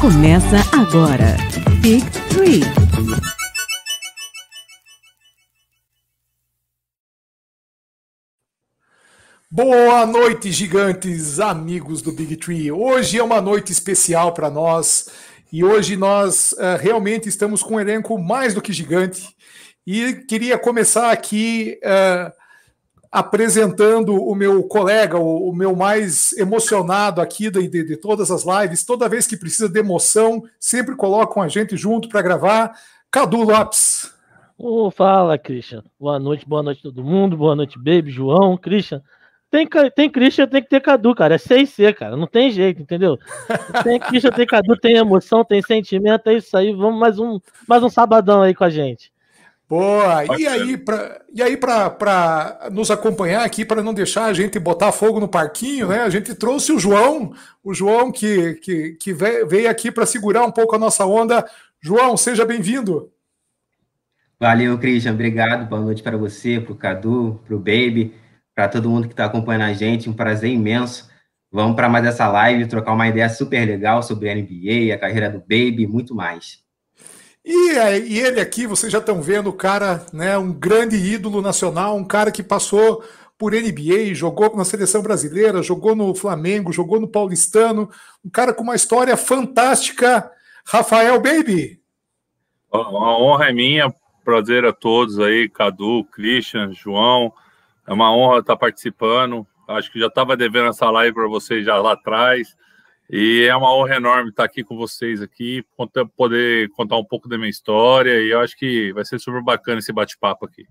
Começa agora. Big Three. Boa noite, gigantes, amigos do Big Tree. Hoje é uma noite especial para nós e hoje nós uh, realmente estamos com um elenco mais do que gigante. E queria começar aqui uh, apresentando o meu colega, o, o, meu mais emocionado aqui de, de, de, todas as lives. Toda vez que precisa de emoção, sempre colocam a gente junto para gravar. Cadu Lopes. Oh, fala, Christian. Boa noite, boa noite todo mundo. Boa noite, Baby, João, Christian. Tem, tem Christian, tem que ter Cadu, cara. É C e C, cara. Não tem jeito, entendeu? Tem Christian, tem Cadu, tem emoção, tem sentimento. É isso aí. Vamos mais um, mais um sabadão aí com a gente. Boa! E aí, pra, e aí para nos acompanhar aqui, para não deixar a gente botar fogo no parquinho, né? A gente trouxe o João, o João que, que, que veio aqui para segurar um pouco a nossa onda. João, seja bem-vindo. Valeu, Christian. Obrigado. Boa noite para você, para o Cadu, para o Baby para todo mundo que está acompanhando a gente. Um prazer imenso. Vamos para mais essa live, trocar uma ideia super legal sobre a NBA, a carreira do Baby e muito mais. E, e ele aqui, vocês já estão vendo, o cara, né, um grande ídolo nacional, um cara que passou por NBA, jogou na seleção brasileira, jogou no Flamengo, jogou no Paulistano, um cara com uma história fantástica, Rafael Baby. A honra é minha, prazer a todos aí, Cadu, Christian, João, é uma honra estar participando. Acho que já estava devendo essa live para vocês já lá atrás. E é uma honra enorme estar aqui com vocês aqui, poder contar um pouco da minha história. E eu acho que vai ser super bacana esse bate-papo aqui.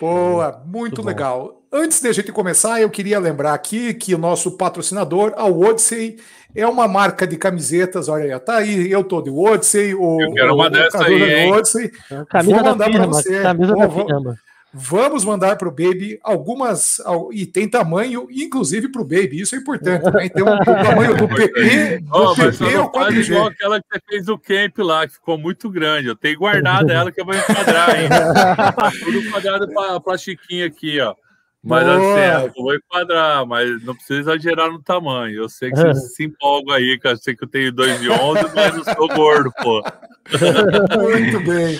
Boa, muito, muito legal. Antes de a gente começar, eu queria lembrar aqui que o nosso patrocinador, a Odyssey, é uma marca de camisetas. Olha aí, tá aí, eu tô de Odyssey, o, eu quero uma o, dessa aí, Odyssey. Camisa Vou mandar para você. Camisa da firma. Vamos mandar para o Baby algumas, e tem tamanho, inclusive para o Baby, isso é importante. Né? Tem um, tamanho do PP, do oh, mas PP não faz igual aquela que você fez do camp lá, que ficou muito grande. Eu tenho guardado ela que eu vou enquadrar ainda. Tudo quadrado para plastiquinho aqui, ó. Mas assim, eu vou enquadrar, mas não precisa exagerar no tamanho. Eu sei que você se empolga aí, que eu sei que eu tenho 2 e 11, mas eu sou gordo, pô. Muito bem.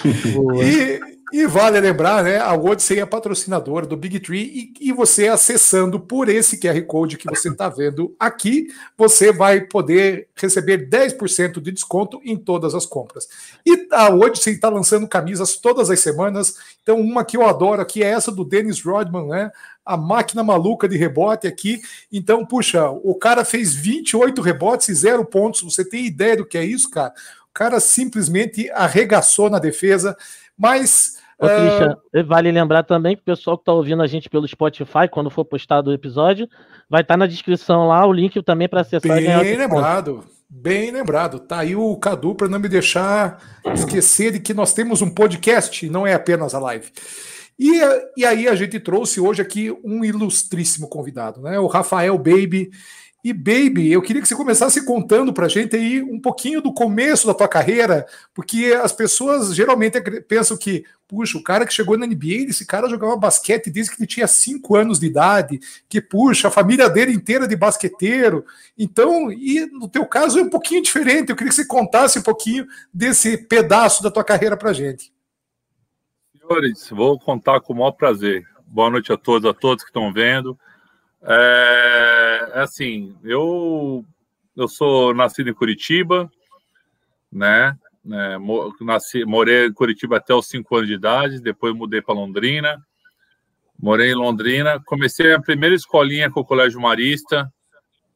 E, e vale lembrar, né? A Odyssey é patrocinadora do Big Tree e, e você acessando por esse QR Code que você está vendo aqui, você vai poder receber 10% de desconto em todas as compras. E a Odyssey está lançando camisas todas as semanas. Então, uma que eu adoro aqui é essa do Dennis Rodman, né? A máquina maluca de rebote aqui. Então, puxa, o cara fez 28 rebotes e zero pontos. Você tem ideia do que é isso, cara? O cara simplesmente arregaçou na defesa. Mas Ô, Christian, uh... vale lembrar também que o pessoal que está ouvindo a gente pelo Spotify, quando for postado o episódio, vai estar tá na descrição lá o link também para acessar. Bem lembrado, bem lembrado. Tá aí o Cadu para não me deixar esquecer de que nós temos um podcast, não é apenas a live. E, e aí a gente trouxe hoje aqui um ilustríssimo convidado, né? O Rafael Baby. E Baby, eu queria que você começasse contando para a gente aí um pouquinho do começo da tua carreira, porque as pessoas geralmente pensam que, puxa, o cara que chegou na NBA, esse cara jogava basquete desde que ele tinha 5 anos de idade, que, puxa, a família dele inteira de basqueteiro. Então, e no teu caso é um pouquinho diferente, eu queria que você contasse um pouquinho desse pedaço da tua carreira para a gente. Senhores, vou contar com o maior prazer. Boa noite a todos, a todos que estão vendo. É, é, assim, eu eu sou nascido em Curitiba, né? É, nasci, morei em Curitiba até os 5 anos de idade, depois mudei para Londrina. Morei em Londrina, comecei a primeira escolinha com o Colégio Marista.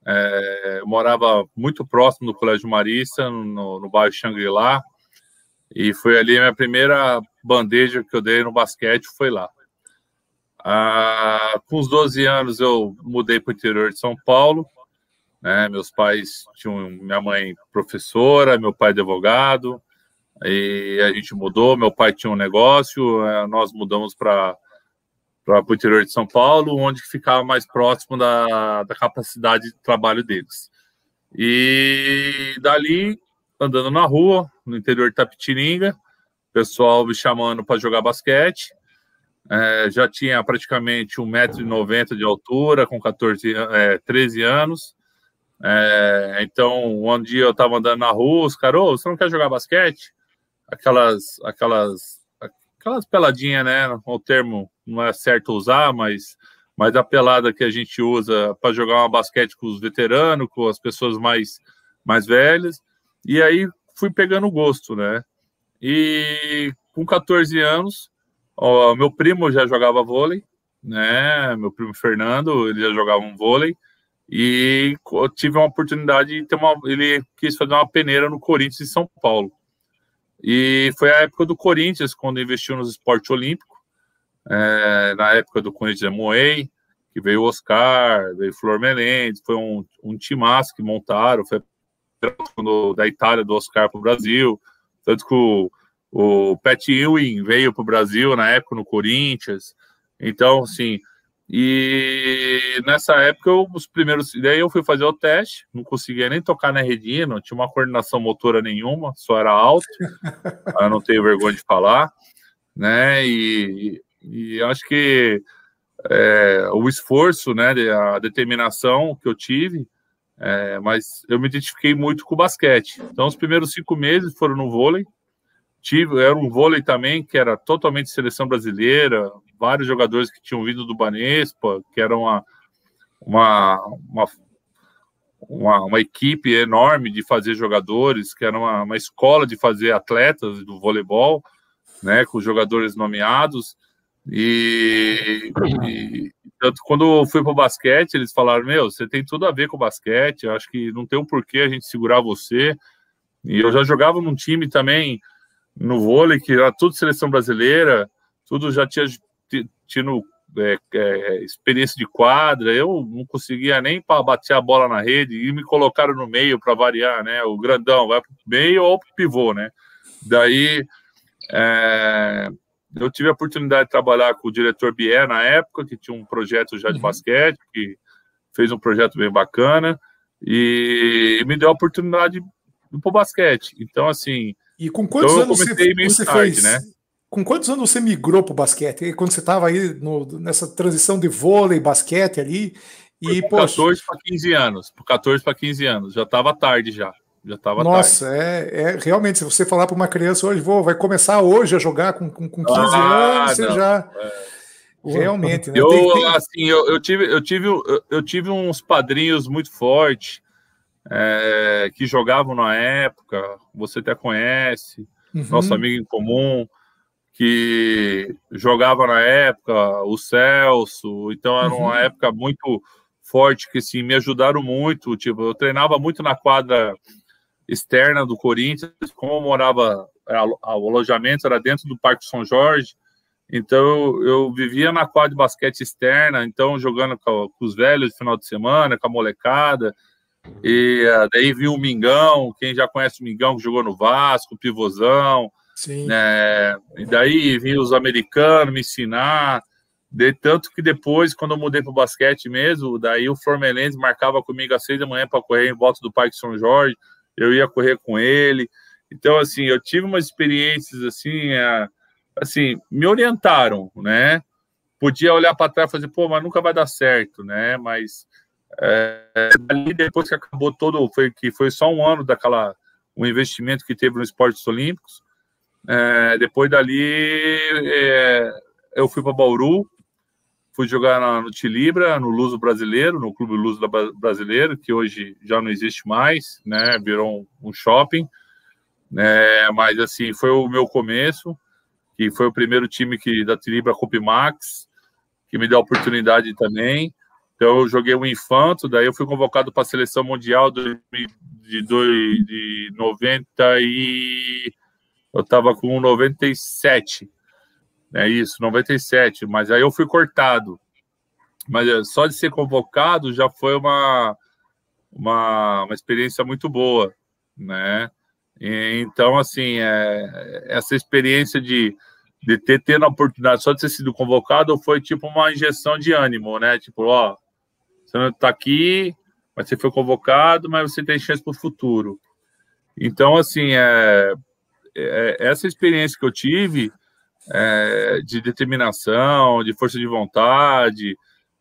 É, morava muito próximo do Colégio Marista, no, no bairro Xangri-Lá. E foi ali a minha primeira bandeja que eu dei no basquete, foi lá. Ah, com os 12 anos eu mudei para o interior de São Paulo. Né? Meus pais tinham minha mãe professora, meu pai advogado. E a gente mudou. Meu pai tinha um negócio, eh, nós mudamos para para o interior de São Paulo, onde ficava mais próximo da, da capacidade de trabalho deles. E dali, andando na rua, no interior de Tapitininga, pessoal me chamando para jogar basquete. É, já tinha praticamente 1,90m de altura, com 14, é, 13 anos. É, então, um dia eu estava andando na rua, os caras, oh, você não quer jogar basquete? Aquelas, aquelas, aquelas peladinhas, né? O termo não é certo usar, mas, mas a pelada que a gente usa para jogar uma basquete com os veteranos, com as pessoas mais, mais velhas. E aí fui pegando gosto, né? E com 14 anos, ó, meu primo já jogava vôlei, né? Meu primo Fernando, ele já jogava um vôlei. E tive uma oportunidade de ter uma. Ele quis fazer uma peneira no Corinthians em São Paulo. E foi a época do Corinthians, quando investiu nos esportes olímpicos. É, na época do Corinthians Moei, que veio o Oscar, veio o Flor Menendez, foi um, um timaço que montaram, foi da Itália do Oscar para o Brasil. Tanto que o, o Pat Ewing veio para o Brasil na época no Corinthians. Então, assim, e nessa época, eu, os primeiros. Daí eu fui fazer o teste, não conseguia nem tocar na redinha, não tinha uma coordenação motora nenhuma, só era alto. eu não tenho vergonha de falar, né? E, e acho que é, o esforço, né, a determinação que eu tive, é, mas eu me identifiquei muito com o basquete. Então, os primeiros cinco meses foram no vôlei. Tive, era um vôlei também que era totalmente seleção brasileira, vários jogadores que tinham vindo do Banespa, que era uma, uma, uma, uma, uma equipe enorme de fazer jogadores, que era uma, uma escola de fazer atletas do voleibol, né, com jogadores nomeados. E, e tanto quando eu fui para o basquete, eles falaram: Meu, você tem tudo a ver com o basquete, acho que não tem um porquê a gente segurar você. E eu já jogava num time também no vôlei, que era tudo seleção brasileira, tudo já tinha tido é, é, experiência de quadra, eu não conseguia nem para bater a bola na rede e me colocaram no meio para variar, né? O grandão vai para o meio ou para o pivô, né? Daí é, eu tive a oportunidade de trabalhar com o diretor Bier na época, que tinha um projeto já de uhum. basquete, que fez um projeto bem bacana e me deu a oportunidade de ir para o basquete. Então, assim. E com quantos então anos você, você tarde, fez? Né? Com quantos anos você migrou para o basquete? Quando você estava aí no, nessa transição de vôlei, basquete ali? E, por 14 para 15 anos. Por 14 para 15 anos. Já estava tarde já. Já estava Nossa, é, é, realmente, se você falar para uma criança hoje, vou, vai começar hoje a jogar com, com, com 15 ah, anos, você não, já. É. Realmente, né? Eu, tem, tem... assim, eu, eu, tive, eu, tive, eu, eu tive uns padrinhos muito fortes é, que jogavam na época, você até conhece, uhum. nosso amigo em comum que jogava na época, o Celso, então era uma uhum. época muito forte que assim, me ajudaram muito, tipo, eu treinava muito na quadra externa do Corinthians, como eu morava, o alojamento era dentro do Parque São Jorge, então eu, eu vivia na quadra de basquete externa, então jogando com, com os velhos no final de semana, com a molecada, e uh, daí vi o Mingão, quem já conhece o Mingão que jogou no Vasco, o Pivôzão, Sim. Né? E daí vinham os americanos me ensinar. De tanto que depois, quando eu mudei para o basquete mesmo, daí o Formelense marcava comigo às seis da manhã para correr em volta do Parque São Jorge, eu ia correr com ele. Então, assim, eu tive umas experiências assim, é, assim, me orientaram, né? Podia olhar para trás e fazer, pô, mas nunca vai dar certo, né? Mas é, ali depois que acabou todo, foi que foi só um ano daquela um investimento que teve nos esportes olímpicos. É, depois dali, é, eu fui para Bauru, fui jogar na, no Tilibra, no Luso Brasileiro, no Clube Luso Brasileiro, que hoje já não existe mais, né? Virou um, um shopping. É, mas assim, foi o meu começo, que foi o primeiro time que da Tilibra Max, que me deu a oportunidade também. Então eu joguei o Infanto, daí eu fui convocado para a seleção mundial de, de, de, de 90 e eu estava com 97. É isso, 97. Mas aí eu fui cortado. Mas é, só de ser convocado já foi uma, uma, uma experiência muito boa, né? E, então, assim, é, essa experiência de, de ter tendo a oportunidade só de ter sido convocado foi tipo uma injeção de ânimo, né? Tipo, ó, você não está aqui, mas você foi convocado, mas você tem chance para o futuro. Então, assim, é, é, essa experiência que eu tive é, de determinação, de força de vontade,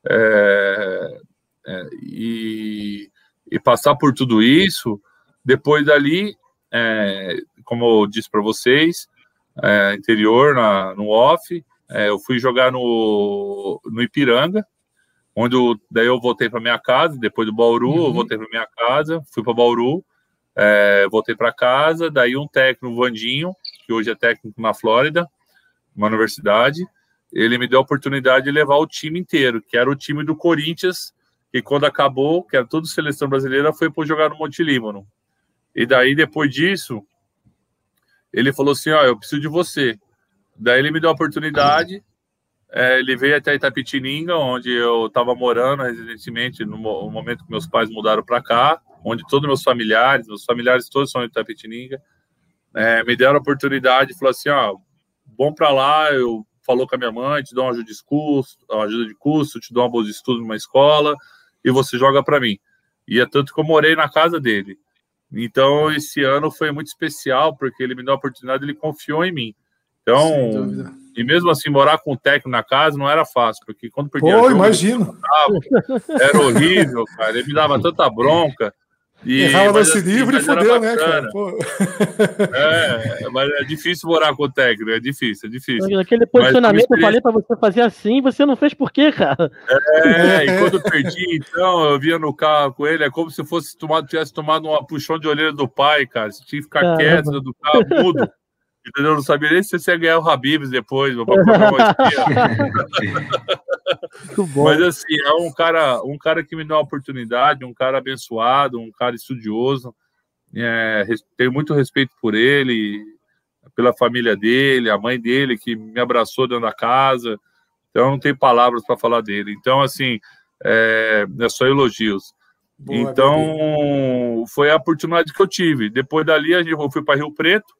é, é, e e passar por tudo isso, depois dali, é, como eu disse para vocês, é, interior, na, no off, eu fui jogar no, no Ipiranga, onde eu, daí eu voltei para minha casa, depois do Bauru, uhum. eu voltei para minha casa, fui para Bauru, é, voltei para casa, daí um técnico, o Vandinho, que hoje é técnico na Flórida, uma universidade, ele me deu a oportunidade de levar o time inteiro, que era o time do Corinthians, que quando acabou, que era toda seleção brasileira, foi para jogar no Monte Líbano. E daí, depois disso, ele falou assim, ó, eu preciso de você. Daí ele me deu a oportunidade, é, ele veio até Itapetininga, onde eu estava morando recentemente, no momento que meus pais mudaram para cá, onde todos meus familiares, meus familiares todos são de Itapetininga, é, me deram a oportunidade, falou assim, ó, bom para lá, eu falou com a minha mãe, te dou uma ajuda de uma ajuda de curso, te dou uma bolsa de estudo numa escola e você joga para mim. E é tanto que eu morei na casa dele. Então, esse ano foi muito especial, porque ele me deu a oportunidade, ele confiou em mim. Então, e mesmo assim, morar com o técnico na casa não era fácil, porque quando perdia. Pô, imagino. Era horrível, cara. Ele me dava tanta bronca. E, Errava nesse assim, livro e fodeu, né, cara? Pô. É, mas é difícil morar com o técnico, é difícil, é difícil. Aquele posicionamento eu falei pra você fazer assim, você não fez por quê, cara? É, e quando eu perdi, então, eu via no carro com ele, é como se fosse tomado, tivesse tomado uma puxão de orelha do pai, cara. Você tinha que ficar Caramba. quieto do carro, mudo. Entendeu? Eu não sabia nem se você ia ganhar o Habibs depois, meu Mas assim, é um cara, um cara que me deu uma oportunidade, um cara abençoado, um cara estudioso. É, tenho muito respeito por ele, pela família dele, a mãe dele que me abraçou dentro da casa. Então, não tenho palavras para falar dele. Então, assim, é, é só elogios. Boa, então, foi a oportunidade que eu tive. Depois dali, eu fui para Rio Preto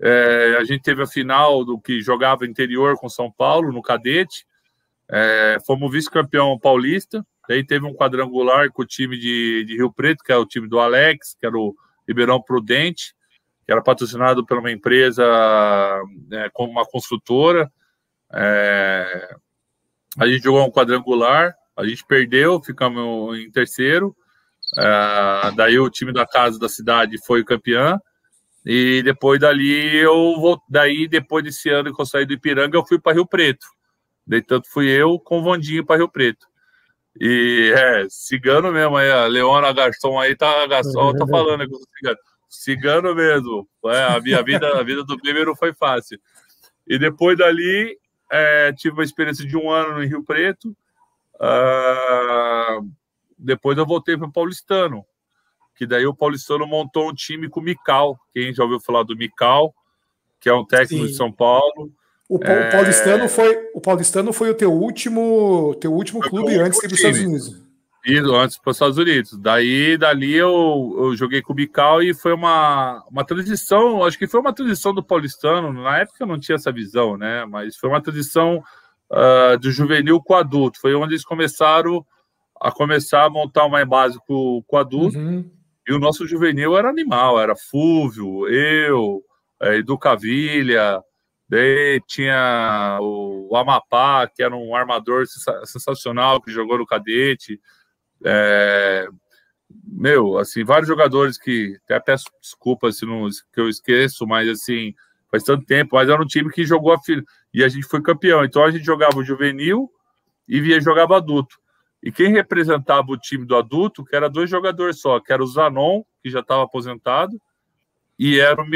é, a gente teve a final do que jogava interior com São Paulo, no cadete. É, fomos vice-campeão paulista. Daí teve um quadrangular com o time de, de, Rio Preto, que é o time do Alex, que era o Ribeirão Prudente, que era patrocinado por uma empresa é, como uma construtora. É, a gente jogou um quadrangular, a gente perdeu, ficamos em terceiro. É, daí o time da casa da cidade foi campeão. E depois dali eu vou, daí depois desse ano que eu saí do Ipiranga, eu fui para Rio Preto. Daí tanto fui eu com o Vandinho para Rio Preto. E é, cigano mesmo aí, a Leona Garçom aí tá, Garçom tá falando com cigano. Cigano mesmo. É, a minha vida, a vida do Bíblia não foi fácil. E depois dali é, tive uma experiência de um ano no Rio Preto. Uh, depois eu voltei para o Paulistano que daí o Paulistano montou um time com o Mical. Quem já ouviu falar do Mical, que é um técnico Sim. de São Paulo. O, é... Paulistano foi o Paulistano foi o teu último teu último foi clube antes dos Estados Unidos. Isso, antes para os Estados Unidos. Daí, dali eu, eu joguei com o Mical e foi uma, uma transição, acho que foi uma transição do paulistano. Na época eu não tinha essa visão, né? Mas foi uma transição uh, do juvenil com o adulto. Foi onde eles começaram a começar a montar uma base com, com o adulto. Uhum. E o nosso juvenil era animal, era Fúvio, eu, é, Edu Cavilha, daí tinha o, Amapá, que era um armador sensacional que jogou no cadete. É, meu, assim, vários jogadores que até peço desculpas se não que eu esqueço, mas assim, faz tanto tempo, mas era um time que jogou a e a gente foi campeão. Então a gente jogava o juvenil e via jogava adulto. E quem representava o time do adulto, que era dois jogadores só, que era o Zanon, que já estava aposentado, e era o,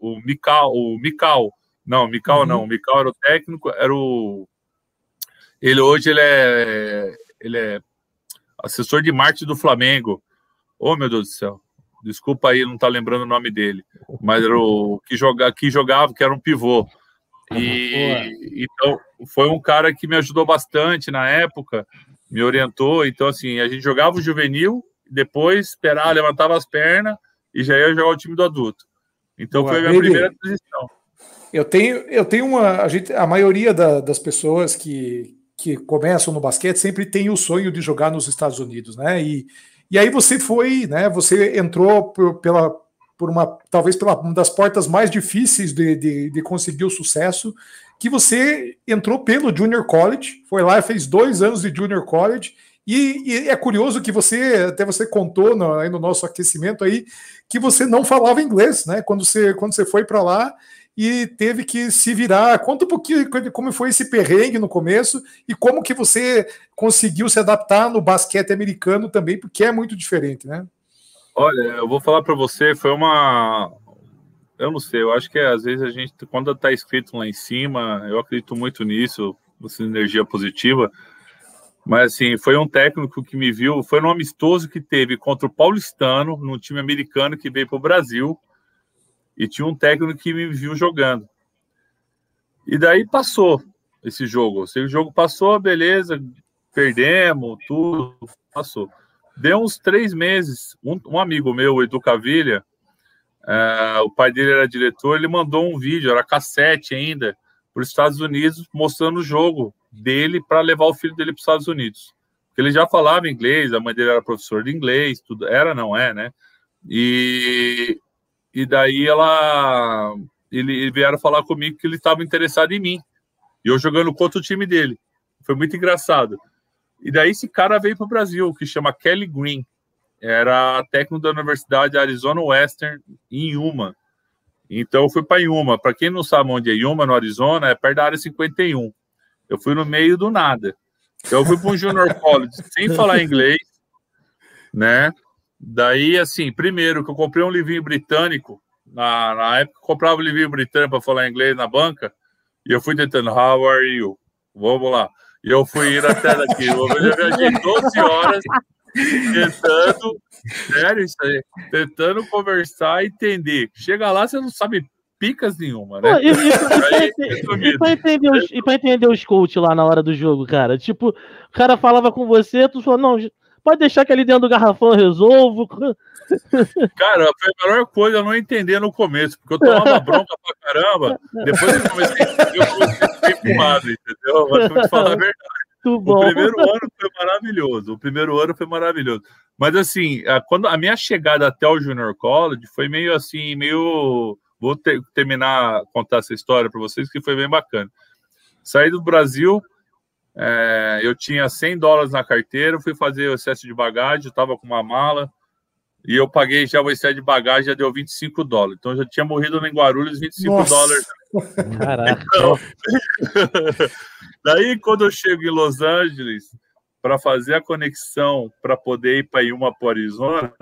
o, o Mikal, o Mikal. Não, Mikal uhum. não, o Mikal era o técnico, era o ele hoje ele é ele é assessor de marketing do Flamengo. Oh, meu Deus do céu. Desculpa aí, não tá lembrando o nome dele, mas era o que joga, que jogava, que era um pivô. E então foi um cara que me ajudou bastante na época, me orientou. Então, assim, a gente jogava o juvenil, depois esperava, levantava as pernas e já ia jogar o time do adulto. Então Boa, foi a minha primeira transição. Eu tenho, eu tenho uma. A, gente, a maioria da, das pessoas que, que começam no basquete sempre tem o sonho de jogar nos Estados Unidos, né? E, e aí você foi, né? Você entrou por, pela, por uma talvez pela uma das portas mais difíceis de, de, de, conseguir o sucesso, que você entrou pelo Junior College, foi lá e fez dois anos de Junior College, E, e, é curioso que você, até você contou no, aí no nosso aquecimento aí, que você não falava inglês, né? Quando você, quando você foi para lá e teve que se virar. Conta um pouquinho como foi esse perrengue no começo e como que você conseguiu se adaptar no basquete americano também, porque é muito diferente, né? Olha, eu vou falar para você, foi uma. Eu não sei, eu acho que às vezes a gente, quando está escrito lá em cima, eu acredito muito nisso, essa energia positiva mas assim, foi um técnico que me viu, foi um amistoso que teve contra o Paulistano, num time americano que veio para o Brasil, e tinha um técnico que me viu jogando. E daí passou esse jogo. O jogo passou, beleza, perdemos, tudo, passou. Deu uns três meses, um, um amigo meu, Edu Cavilha, uh, o pai dele era diretor, ele mandou um vídeo, era cassete ainda, para os Estados Unidos, mostrando o jogo dele para levar o filho dele para os Estados Unidos. Ele já falava inglês, a mãe dele era professor de inglês, tudo era, não é, né? E, e daí ela ele vieram falar comigo que ele estava interessado em mim. E eu jogando contra o time dele. Foi muito engraçado. E daí esse cara veio para o Brasil, que chama Kelly Green. Era técnico da Universidade Arizona Western em Yuma. Então eu fui para Yuma. Para quem não sabe onde é Yuma, no Arizona, é perto da área 51. Eu fui no meio do nada. Então, eu fui para um junior college sem falar inglês, né? Daí, assim, primeiro que eu comprei um livrinho britânico, na, na época eu comprava um livrinho britânico para falar inglês na banca, e eu fui tentando, how are you? Vamos lá. E eu fui ir até daqui. Eu viajei 12 horas tentando, sério isso aí, tentando conversar e entender. Chega lá, você não sabe picas nenhuma, né? e, e, e, pra entender os, e pra entender os coach lá na hora do jogo, cara? Tipo, o cara falava com você, tu falou, não, pode deixar que ali dentro do garrafão eu resolvo. Cara, foi a melhor coisa eu não entender no começo, porque eu tomava bronca pra caramba, depois eu comecei a entender, eu comecei a ficar fumado, entendeu? Mas vou te falar a verdade. o primeiro ano foi maravilhoso. O primeiro ano foi maravilhoso. Mas assim, a, quando a minha chegada até o Junior College foi meio assim, meio Vou ter, terminar, contar essa história para vocês, que foi bem bacana. Saí do Brasil, é, eu tinha 100 dólares na carteira, fui fazer o excesso de bagagem, estava com uma mala, e eu paguei já o excesso de bagagem, já deu 25 dólares. Então, já tinha morrido em Guarulhos 25 Nossa. dólares. Caraca. Então, daí, quando eu chego em Los Angeles, para fazer a conexão para poder ir para Yuma, para Arizona,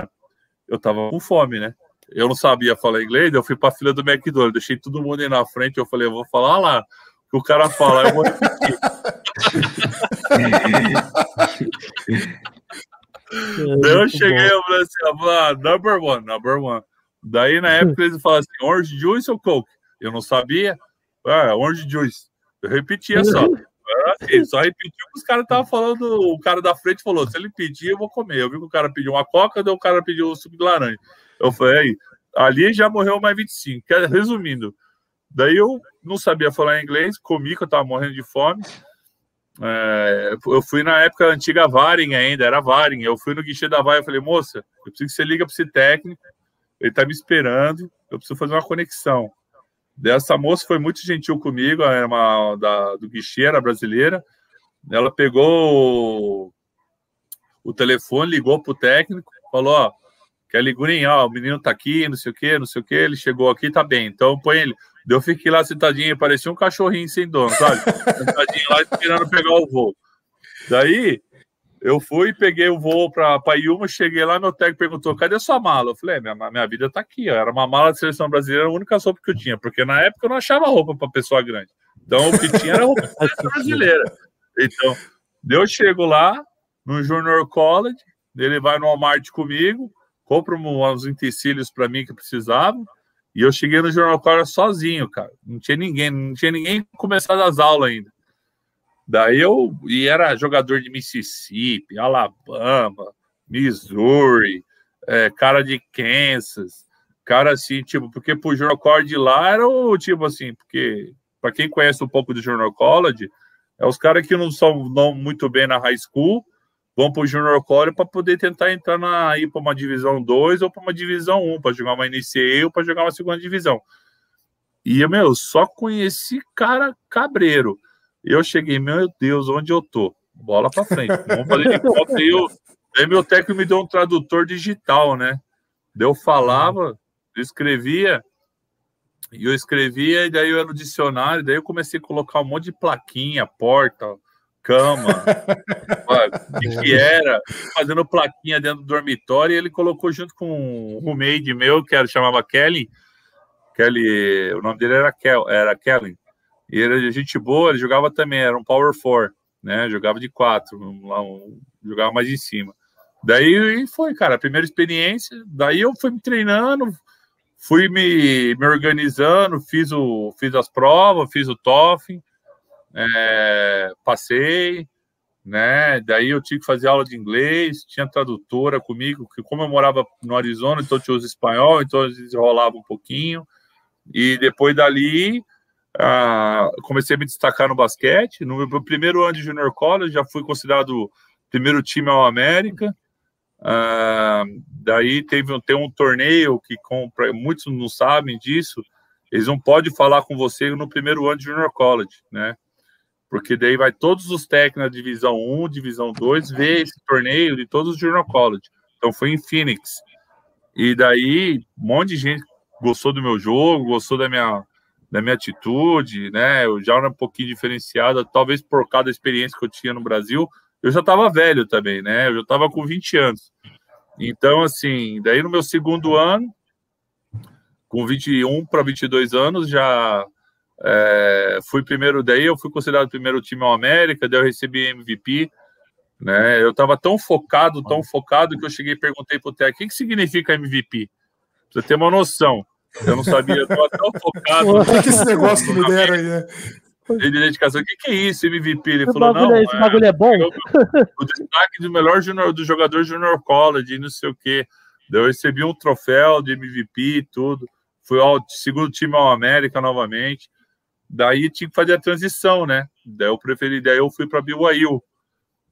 eu estava com fome, né? eu não sabia falar inglês, eu fui para a fila do McDonald's, deixei todo mundo aí na frente, eu falei, eu vou falar lá, o que o cara fala, eu vou repetir. Daí eu cheguei, eu falei assim, ah, number one, number one. Daí na época eles falaram assim, orange juice ou coke? Eu não sabia, ah, orange juice. Eu repetia só. Assim, só repetiu que os caras estavam falando. O cara da frente falou: se ele pedir, eu vou comer. Eu vi que o cara pediu uma coca, daí o cara pediu o suco de laranja. Eu falei, ali já morreu mais 25. Resumindo, daí eu não sabia falar inglês, comi que eu tava morrendo de fome. É, eu fui na época antiga Varing ainda, era Varing. Eu fui no guichê da Varing e falei, moça, eu preciso que você liga para esse técnico, ele tá me esperando, eu preciso fazer uma conexão. Essa moça foi muito gentil comigo, era uma da, do guichê, era brasileira. Ela pegou o, o telefone, ligou pro técnico, falou: Ó, Kelly Green, ó, o menino tá aqui, não sei o quê, não sei o quê, ele chegou aqui, tá bem. Então põe ele. Eu fiquei lá sentadinho, parecia um cachorrinho sem dono, sabe? sentadinho lá esperando pegar o voo. Daí eu fui, peguei o voo para Yuma, cheguei lá, meu técnico perguntou: cadê sua mala? Eu falei: é, minha, minha vida tá aqui, ó. Era uma mala de seleção brasileira, a única roupa que eu tinha, porque na época eu não achava roupa para pessoa grande. Então o que tinha era roupa brasileira. Então, eu chego lá no Junior College, ele vai no Walmart comigo, compra uns utensílios para mim que precisava. E eu cheguei no Jornal Cora sozinho, cara. Não tinha ninguém, não tinha ninguém começado as aulas ainda. Daí eu e era jogador de Mississippi, Alabama, Missouri, é, cara de Kansas, cara assim, tipo, porque pro Jornal College lá era o tipo assim, porque para quem conhece um pouco do Jornal College, é os caras que não são não muito bem na high school, vão para o Junior College para poder tentar entrar na ir para uma divisão 2 ou para uma divisão 1, um, para jogar uma NCAA ou para jogar uma segunda divisão. E meu, só conheci cara cabreiro. Eu cheguei, meu Deus, onde eu tô? bola para frente. Vamos fazer de conta. E eu, aí meu técnico me deu um tradutor digital, né? Eu falava, eu escrevia, e eu escrevia, e daí eu era no dicionário, daí eu comecei a colocar um monte de plaquinha, porta, cama, o que, que, era, fazendo plaquinha dentro do dormitório, e ele colocou junto com um roommate meu, que era, chamava Kelly, Kelly, o nome dele era, Kel, era Kelly, e ele era gente boa, ele jogava também, era um Power Four, né, jogava de quatro, um, um, jogava mais em cima. Daí foi, cara, a primeira experiência, daí eu fui me treinando, fui me, me organizando, fiz, o, fiz as provas, fiz o TOEFL, é, passei, né? Daí eu tinha que fazer aula de inglês, tinha tradutora comigo, que como eu morava no Arizona, então tinha os espanhol, então eles enrolavam um pouquinho. E depois dali, ah, comecei a me destacar no basquete. No meu primeiro ano de junior college, já fui considerado primeiro time ao América. Ah, daí teve tem um torneio que compra, muitos não sabem disso. Eles não podem falar com você no primeiro ano de junior college, né? Porque daí vai todos os técnicos da divisão 1, divisão 2, ver esse torneio de todos os Junior College. Então foi em Phoenix. E daí um monte de gente gostou do meu jogo, gostou da minha, da minha atitude, né? Eu já era um pouquinho diferenciada, talvez por causa da experiência que eu tinha no Brasil. Eu já estava velho também, né? Eu já estava com 20 anos. Então, assim, daí no meu segundo ano, com 21 para 22 anos, já é, fui primeiro daí, eu fui considerado primeiro time ao América, daí eu recebi MVP. Né? Eu estava tão focado, tão focado, que eu cheguei e perguntei para o Té, o que, que significa MVP? Pra você ter uma noção. Eu não sabia, eu estava tão focado. O que, esse negócio que me deram aí, né? De dedicação, o que, que é isso, MVP? Ele esse falou, não, esse é, bagulho é bom. O, destaque do melhor junior, do jogador junior college, não sei o quê. Daí eu recebi um troféu de MVP e tudo. Fui ao segundo time ao América novamente. Daí tinha que fazer a transição, né? Daí eu preferi, daí eu fui para BYU,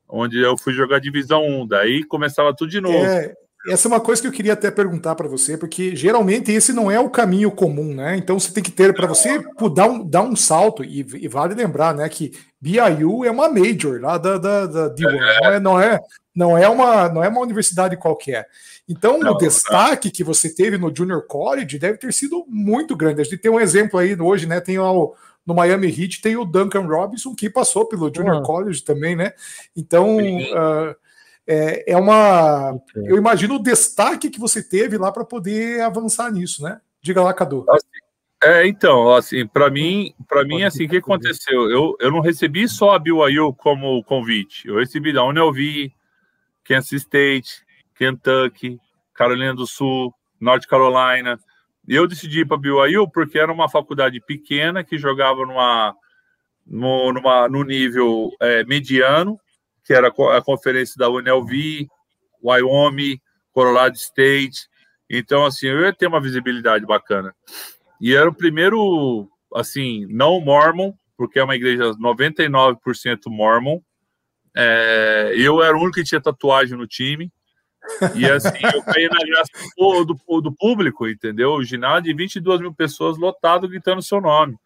onde eu fui jogar divisão 1. Daí começava tudo de novo. É, essa é uma coisa que eu queria até perguntar para você, porque geralmente esse não é o caminho comum, né? Então você tem que ter, para você dar um, dar um salto, e, e, vale lembrar, né, que BYU é uma major lá da, da, da D1, é. não, é, não, é, não, é uma, não é uma universidade qualquer. Então não, o destaque não. que você teve no Junior College deve ter sido muito grande. A gente tem um exemplo aí hoje, né? Tem o no Miami Heat tem o Duncan Robinson, que passou pelo Junior uhum. College também, né? Então, uh, é, é, uma. Eu imagino o destaque que você teve lá para poder avançar nisso, né? Diga lá, Cadu. É, então, assim, para mim, para mim, assim, o que aconteceu? Eu, eu não recebi só a BYU como convite. Eu recebi da UNLV, Kansas State, Kentucky, Carolina do Sul, North Carolina. Eu decidi ir para BYU porque era uma faculdade pequena que jogava numa, no, numa, no nível é, mediano, que era a conferência da UNLV, Wyoming, Colorado State. Então, assim, eu ia ter uma visibilidade bacana. E era o primeiro, assim, não mormon, porque é uma igreja 99% mormon. É, eu era o único que tinha tatuagem no time. E assim, eu caí na graça do, do, do, público, entendeu? O ginásio de 22 mil pessoas lotado gritando seu nome.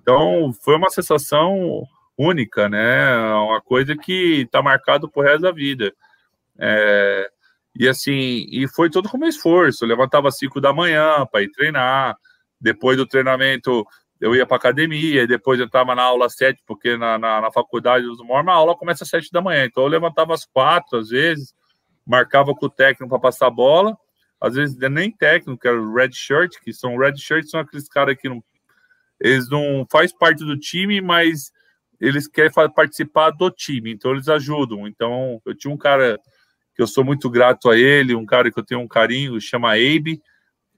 Então, foi uma sensação única, né? Uma coisa que está marcado por resto da vida. É, e assim, e foi todo com meu esforço. Eu levantava às 5 da manhã para ir treinar. Depois do treinamento, eu ia para academia. Depois eu estava na aula às 7, porque na, na, na faculdade a aula começa às 7 da manhã. Então eu levantava às 4 às vezes marcava com o técnico para passar a bola, às vezes nem técnico, era o red shirt, que são red shirt, são aqueles caras que não, eles não faz parte do time, mas eles querem participar do time, então eles ajudam. Então, eu tinha um cara que eu sou muito grato a ele, um cara que eu tenho um carinho, chama Abe.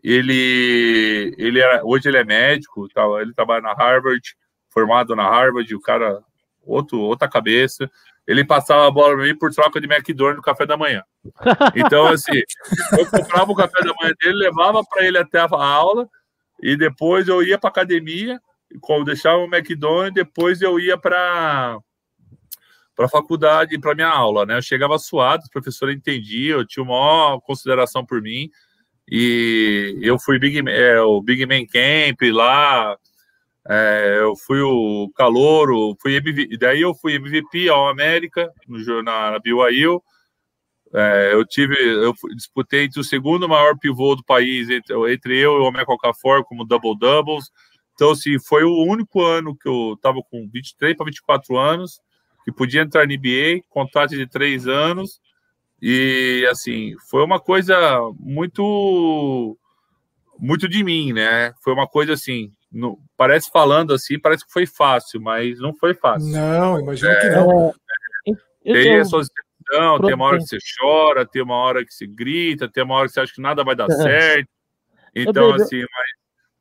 Ele, ele era, hoje ele é médico, ele trabalha na Harvard, formado na Harvard, o cara outro outra cabeça ele passava a bola para mim por troca de McDonald's no café da manhã. Então, assim, eu comprava o café da manhã dele, levava para ele até a aula, e depois eu ia para academia, deixava o McDonald's, depois eu ia para para a faculdade, para minha aula, né? Eu chegava suado, o professor entendia, eu tinha uma maior consideração por mim, e eu fui Big, é, o Big Man Camp lá, É, eu fui o calouro, fui daí eu fui MVP ao América no na, na BYU. É, eu tive, eu disputei entre o segundo maior pivô do país entre, entre eu e o Michael Okafor como double doubles. Então, assim, foi o único ano que eu estava com 23 para 24 anos, que podia entrar na NBA, contrato de três anos, e, assim, foi uma coisa muito, muito de mim, né? Foi uma coisa, assim, no, parece falando assim, parece que foi fácil, mas não foi fácil. Não, imagino é, que não. É, tem a sua situação, tem uma hora que você chora, tem uma hora que você grita, tem uma hora que você acha que nada vai dar certo. Então, assim, mas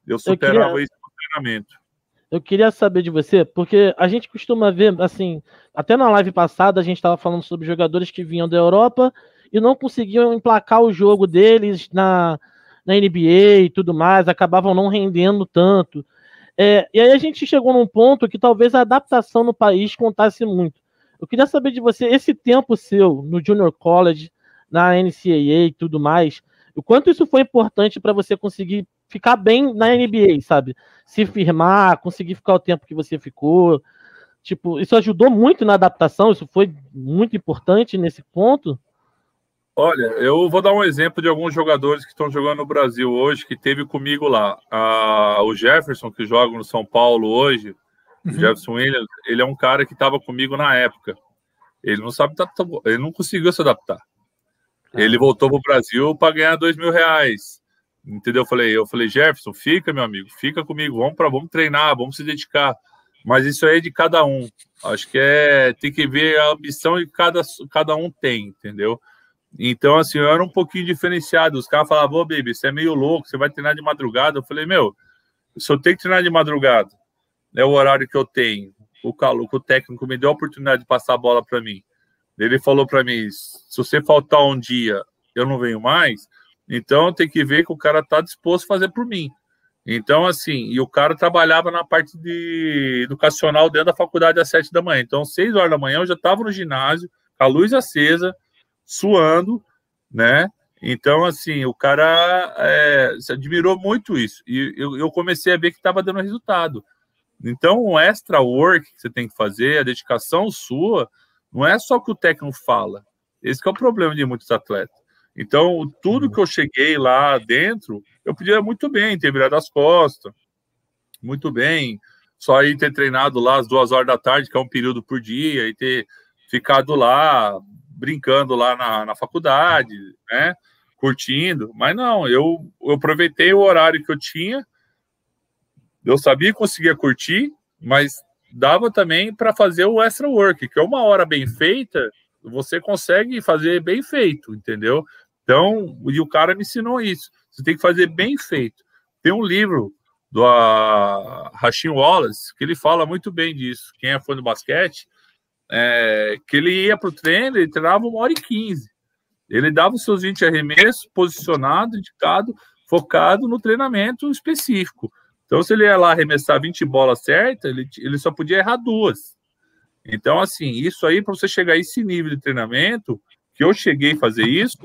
eu superava eu queria... isso treinamento. Eu queria saber de você, porque a gente costuma ver, assim, até na live passada a gente estava falando sobre jogadores que vinham da Europa e não conseguiam emplacar o jogo deles na, na NBA e tudo mais, acabavam não rendendo tanto. É, e aí a gente chegou num ponto que talvez a adaptação no país contasse muito. Eu queria saber de você, esse tempo seu no Junior College, na NCAA e tudo mais, o quanto isso foi importante para você conseguir ficar bem na NBA, sabe? Se firmar, conseguir ficar o tempo que você ficou. Tipo, isso ajudou muito na adaptação, isso foi muito importante nesse ponto. Olha, eu vou dar um exemplo de alguns jogadores que estão jogando no Brasil hoje, que teve comigo lá. Ah, o Jefferson, que joga no São Paulo hoje, uhum. Jefferson Williams, ele é um cara que estava comigo na época. Ele não sabe, ele não conseguiu se adaptar. Ele voltou para o Brasil para ganhar dois mil reais. Entendeu? Eu falei, eu falei, Jefferson, fica, meu amigo, fica comigo, vamos para, vamos treinar, vamos se dedicar. Mas isso aí é de cada um. Acho que é tem que ver a ambição que cada, cada um tem, entendeu? Então, assim, eu era um pouquinho diferenciado. Os caras falavam, ô, baby, você é meio louco, você vai treinar de madrugada. Eu falei, meu, se eu tenho que treinar de madrugada, é o horário que eu tenho. O, calo, o técnico me deu a oportunidade de passar a bola para mim. Ele falou para mim: se você faltar um dia, eu não venho mais. Então tem que ver que o cara está disposto a fazer por mim. Então, assim, e o cara trabalhava na parte de educacional dentro da faculdade às sete da manhã. Então, seis horas da manhã eu já estava no ginásio, a luz acesa, suando, né? Então, assim, o cara é, admirou muito isso. E eu, eu comecei a ver que estava dando resultado. Então, o extra work que você tem que fazer, a dedicação sua, não é só o que o técnico fala. Esse é o problema de muitos atletas. Então, tudo que eu cheguei lá dentro, eu podia muito bem ter virado as costas, muito bem, só ir ter treinado lá às duas horas da tarde, que é um período por dia, e ter ficado lá brincando lá na, na faculdade, né? Curtindo, mas não, eu, eu aproveitei o horário que eu tinha, eu sabia que conseguia curtir, mas dava também para fazer o extra work, que é uma hora bem feita, você consegue fazer bem feito, entendeu? Então, e o cara me ensinou isso. Você tem que fazer bem feito. Tem um livro do uh, Rashim Wallace que ele fala muito bem disso. Quem é fã do basquete, é, que ele ia para o treino, ele treinava uma hora e quinze. Ele dava os seus 20 arremessos, posicionado, dedicado, focado no treinamento específico. Então, se ele ia lá arremessar 20 bolas certas, ele, ele só podia errar duas. Então, assim, isso aí, para você chegar a esse nível de treinamento, que eu cheguei a fazer isso,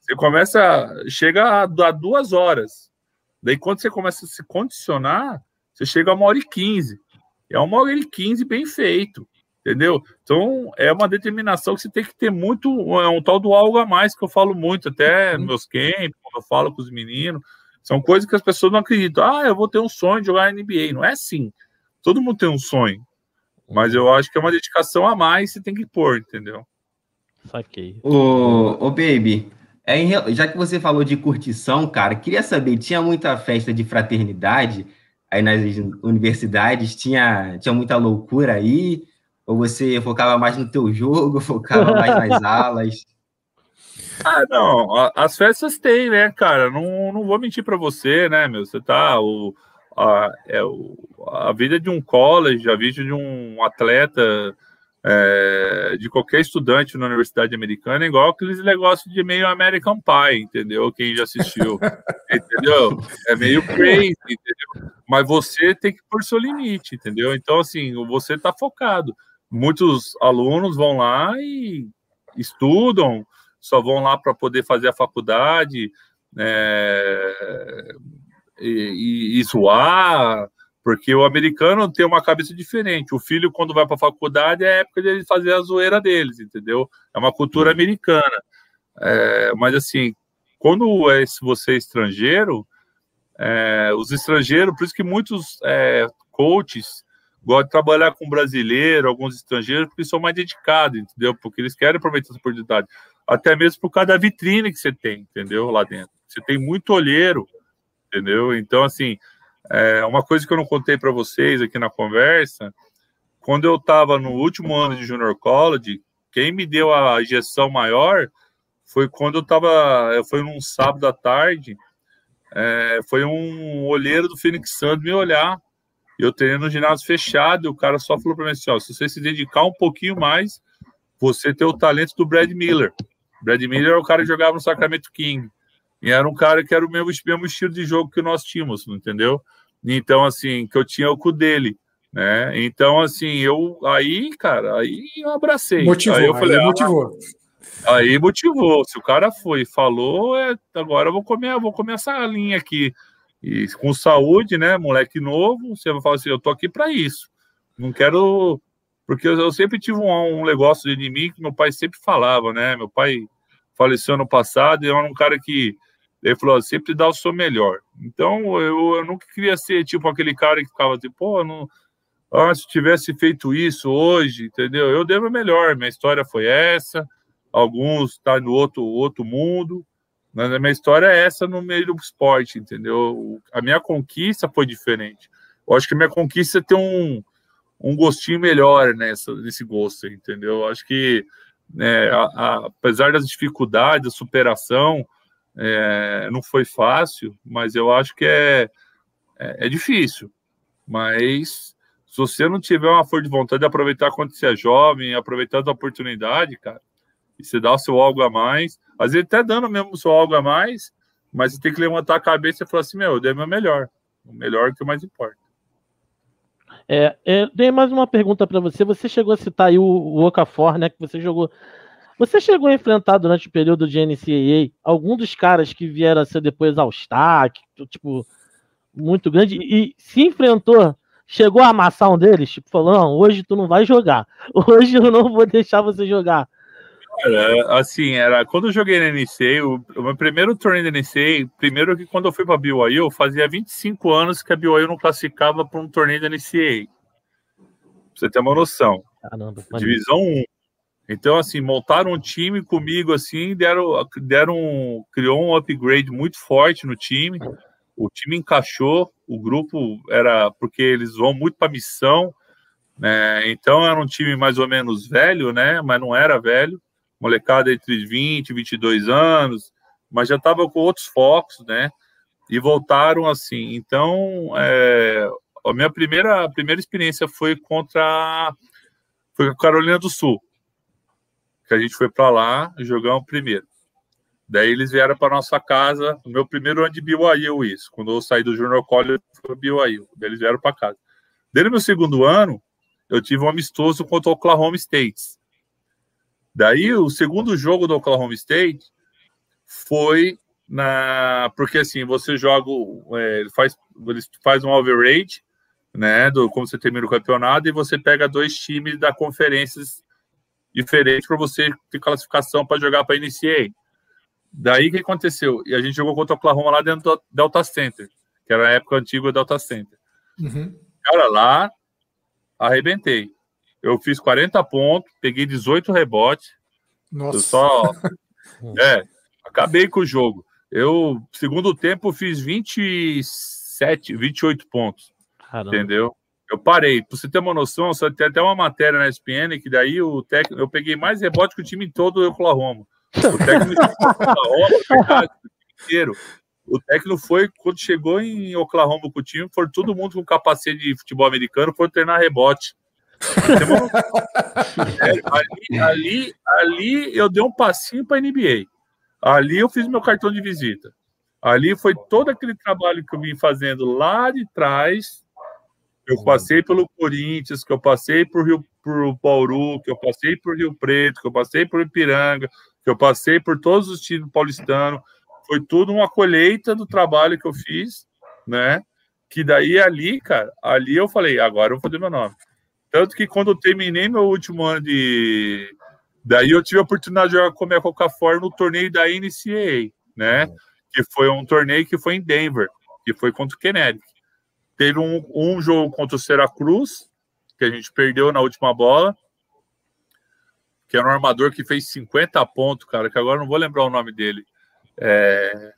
você começa, chega a, a duas horas. Daí, quando você começa a se condicionar, você chega a uma hora e quinze. É uma hora e quinze bem feito, entendeu? Então, é uma determinação que você tem que ter muito, é um tal do algo a mais que eu falo muito, até nos meus camps, quando eu falo com os meninos. São coisas que as pessoas não acreditam. Ah, eu vou ter um sonho de jogar na NBA. Não é assim. Todo mundo tem um sonho. Mas eu acho que é uma dedicação a mais que você tem que pôr, entendeu? Saquei. Ô, ô Baby, é, já que você falou de curtição, cara, queria saber, tinha muita festa de fraternidade aí nas universidades? Tinha, tinha muita loucura aí? Ou você focava mais no teu jogo, focava mais nas aulas? Ah, não, as festas tem, né, cara? Não, não vou mentir para você, né, meu? Você tá. O, a, é, o, a vida de um college, a vida de um atleta é, de qualquer estudante na universidade americana é igual aqueles negócios de meio American Pie, entendeu? Quem já assistiu, entendeu? É meio crazy, entendeu? Mas você tem que pôr seu limite, entendeu? Então, assim, você está focado. Muitos alunos vão lá e estudam, só vão lá para poder fazer a faculdade é, e, e, zoar, Porque o americano tem uma cabeça diferente. O filho, quando vai para a faculdade, é época de fazer a zoeira deles, entendeu? É uma cultura americana. É, mas, assim, quando é, você é estrangeiro, é, os estrangeiros, por isso que muitos é, coaches gostam de trabalhar com brasileiro, alguns estrangeiros, porque são mais dedicados, entendeu? Porque eles querem aproveitar essa oportunidade. Até mesmo por causa da vitrine que você tem, entendeu? Lá dentro. Você tem muito olheiro, entendeu? Então, assim, é, uma coisa que eu não contei para vocês aqui na conversa, quando eu estava no último ano de Junior College, quem me deu a injeção maior foi quando eu estava, foi num sábado à tarde, é, foi um olheiro do Phoenix Suns me olhar, eu treinando no ginásio fechado, e o cara só falou para mim assim, ó, se você se dedicar um pouquinho mais, você tem o talento do Brad Miller. Brad Miller é o cara que jogava no Sacramento King. E era um cara que era o mesmo, mesmo estilo de jogo que nós tínhamos, entendeu? Então, assim, que eu tinha o cu dele, né? Então, assim, eu aí, cara, aí eu abracei. Motivou, aí eu falei, aí motivou. Ah, aí motivou. Se o cara foi, falou, é, agora eu vou comer, eu vou comer essa linha aqui. E com saúde, né, moleque novo, você vai falar assim, eu tô aqui para isso. Não quero porque eu, eu sempre tive um, um, negócio de mim que meu pai sempre falava, né? Meu pai faleceu ano passado e era um cara que ele falou, sempre dá o seu melhor. Então, eu, eu nunca queria ser tipo aquele cara que ficava tipo, pô, não, ah, se tivesse feito isso hoje, entendeu? Eu devo melhor, minha história foi essa, alguns tá no outro, outro mundo, mas a minha história é essa no meio do esporte, entendeu? A minha conquista foi diferente. Eu acho que a minha conquista tem um, um gostinho melhor nessa, nesse gosto, entendeu? Eu acho que, né, a, a, apesar das dificuldades, a superação, é, não foi fácil, mas eu acho que é, é, é, difícil. Mas se você não tiver uma força de vontade de aproveitar quando você é jovem, aproveitar a oportunidade, cara, e você dá o seu algo a mais, às vezes até dando mesmo o seu algo a mais, mas você tem que levantar a cabeça e falar assim: meu, eu dei meu melhor. O melhor que o mais importa. É, é, tem mais uma pergunta para você. Você chegou a citar aí o, o Okafor, né? Que você jogou você chegou a enfrentar durante o período de NCAA algum dos caras que vieram a ser depois All-Star, tipo, muito grande, e se enfrentou, chegou a amassar um deles, tipo, falou, não, hoje tu não vai jogar, hoje eu não vou deixar você jogar. Cara, assim, era quando eu joguei na NCAA, o, o meu primeiro torneio da NCAA, primeiro que quando eu fui para BYU, fazia 25 anos que a BYU não classificava para um torneio da NCAA. Pra você ter uma noção. Caramba, Divisão 1. Então, assim, montaram um time comigo, assim, deram, deram, criou um upgrade muito forte no time. O time encaixou, o grupo era porque eles vão muito para missão, né? Então era um time mais ou menos velho, né? Mas não era velho, molecada entre 20 e 22 anos, mas já estava com outros focos, né? E voltaram assim. Então, é, a minha primeira, a primeira experiência foi contra foi a Carolina do Sul que a gente foi para lá e jogamos primeiro. Daí eles vieram para nossa casa, no meu primeiro ano de BYU isso, quando eu saí do Junior College, foi BYU, daí eles vieram para casa. Desde meu segundo ano, eu tive um amistoso contra o Oklahoma State. Daí o segundo jogo do Oklahoma State foi na porque assim você joga é, faz ele faz um overrate né do como você termina o campeonato e você pega dois times da conferências diferente para você ter classificação para jogar para NCAA. Daí o que aconteceu? E a gente jogou contra o Oklahoma lá dentro do Delta Center, que era a época antiga do Delta Center. Uhum. Cara, lá arrebentei. Eu fiz 40 pontos, peguei 18 rebotes. Nossa. Eu só. é, acabei com o jogo. Eu, segundo tempo, fiz 27, 28 pontos. Caramba. Entendeu? Eu parei. Pra você ter uma noção, só tem até uma matéria na ESPN que daí o técnico. Eu peguei mais rebote que o time todo do Oklahoma. O técnico Oklahoma, verdade, o time inteiro. O técnico foi, quando chegou em Oklahoma com o time, foi todo mundo com capacete de futebol americano, foi treinar rebote. É, ali, ali, ali eu dei um passinho para a NBA. Ali eu fiz meu cartão de visita. Ali foi todo aquele trabalho que eu vim fazendo lá de trás, eu passei pelo Corinthians, que eu passei por Rio por Bauru, que eu passei por Rio Preto, que eu passei por Ipiranga, que eu passei por todos os times paulistanos. Foi tudo uma colheita do trabalho que eu fiz, né? Que daí ali, cara, ali eu falei, agora eu vou fazer meu nome. Tanto que quando eu terminei meu último ano de. Daí eu tive a oportunidade de jogar com a Coca-Cola no torneio da NCAA, né? Que foi um torneio que foi em Denver, que foi contra o Kennedy. Teve um, um jogo contra o Syracuse, que a gente perdeu na última bola, que era um armador que fez 50 pontos, cara, que agora não vou lembrar o nome dele. É...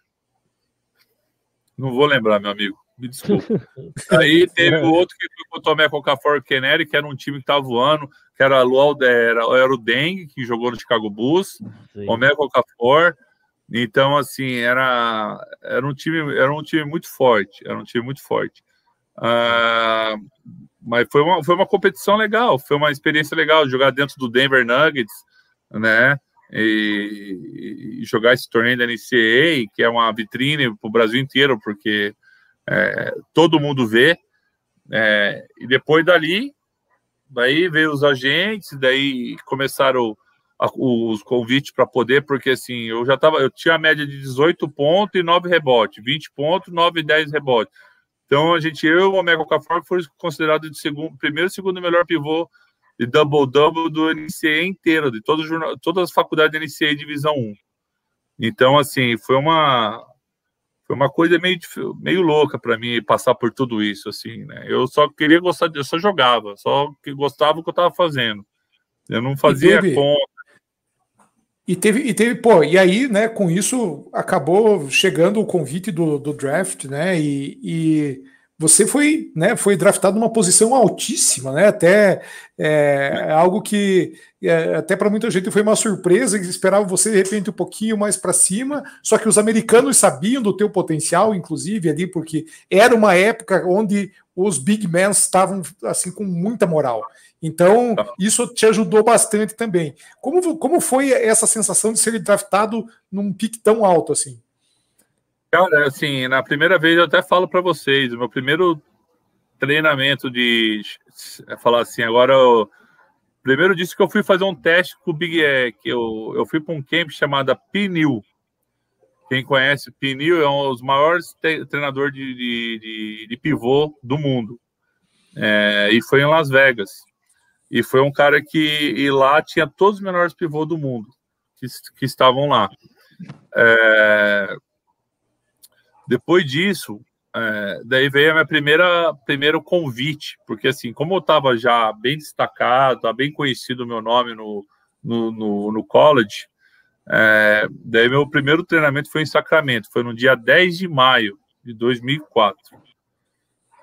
Não vou lembrar, meu amigo. Me desculpa. Aí teve o outro que foi com o Tomé Cocafor Kennedy, que era um time que estava voando, que era, era, era o Deng, que jogou no Chicago Bulls, Tomé Cocafor. Então, assim, era, era, um time, era um time muito forte. Era um time muito forte. Uh, mas foi uma, foi uma competição legal, foi uma experiência legal jogar dentro do Denver Nuggets, né? E, e jogar esse torneio da NCAA, que é uma vitrine para o Brasil inteiro, porque é, todo mundo vê. É, e depois dali, daí veio os agentes, daí começaram a, os convites para poder, porque assim, eu já tava, eu tinha a média de 18 pontos e 9 rebotes, 20 pontos, 9 e 10 rebotes. Então, a gente, eu e o Omega Okafor foi considerado de segundo, primeiro e segundo melhor pivô de double-double do NCA inteiro, de todo, todas as faculdades da NCA Divisão 1. Então, assim, foi uma foi uma coisa meio, meio louca para mim passar por tudo isso, assim, né? Eu só queria gostar, eu só jogava, só que gostava do que eu estava fazendo. Eu não fazia conta, e teve, e teve, pô, e aí, né, com isso acabou chegando o convite do, do draft, né, e, e você foi, né, foi draftado numa posição altíssima, né, até é, algo que é, até para muita gente foi uma surpresa, que esperava você de repente um pouquinho mais para cima, só que os americanos sabiam do teu potencial, inclusive ali, porque era uma época onde os big men estavam assim com muita moral. Então, isso te ajudou bastante também. Como, como foi essa sensação de ser draftado num pique tão alto assim? Cara, assim, na primeira vez eu até falo para vocês, meu primeiro treinamento de é falar assim, agora eu, primeiro disse que eu fui fazer um teste com o Big E, que eu, eu fui para um camp chamado PNIL. Quem conhece, PNIL é um dos maiores treinadores de, de, de, de pivô do mundo. É, e foi em Las Vegas. E foi um cara que e lá tinha todos os menores pivôs do mundo que, que estavam lá. É, depois disso, é, daí veio a minha primeira primeiro convite, porque assim, como eu estava já bem destacado, bem conhecido o meu nome no, no, no, no college, é, daí meu primeiro treinamento foi em Sacramento, foi no dia 10 de maio de 2004.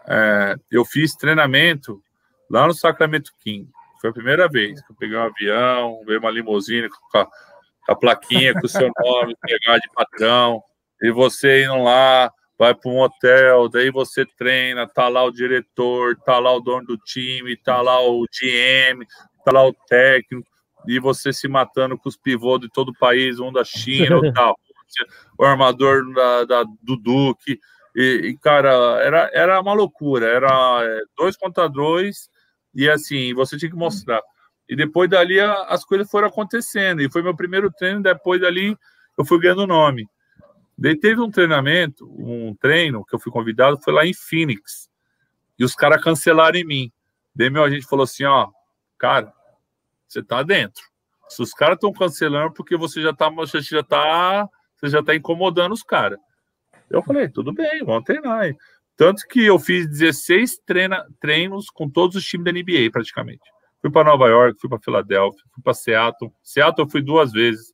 É, eu fiz treinamento lá no Sacramento King. Foi a primeira vez que eu peguei um avião, veio uma limusine com a, com a plaquinha com o seu nome, pegar de patrão, e você indo lá, vai para um hotel, daí você treina, tá lá o diretor, tá lá o dono do time, tá lá o GM, tá lá o técnico, e você se matando com os pivôs de todo o país, um da China, o da Rússia, o armador da, da do Duque, e, e, cara, era, era uma loucura, era é, dois contra dois, e assim, você tinha que mostrar. E depois dali as coisas foram acontecendo. E foi meu primeiro treino. Depois dali eu fui ganhando nome. Daí teve um treinamento, um treino que eu fui convidado, foi lá em Phoenix. E os caras cancelaram em mim. Daí meu agente falou assim: ó, cara, você tá dentro. Se os caras estão cancelando, porque você já tá, você já tá, você já tá incomodando os caras. Eu falei, tudo bem, vamos treinar. Tanto que eu fiz 16 treina, treinos com todos os times da NBA, praticamente. Fui para Nova York, fui para Filadélfia, fui para Seattle. Seattle eu fui duas vezes.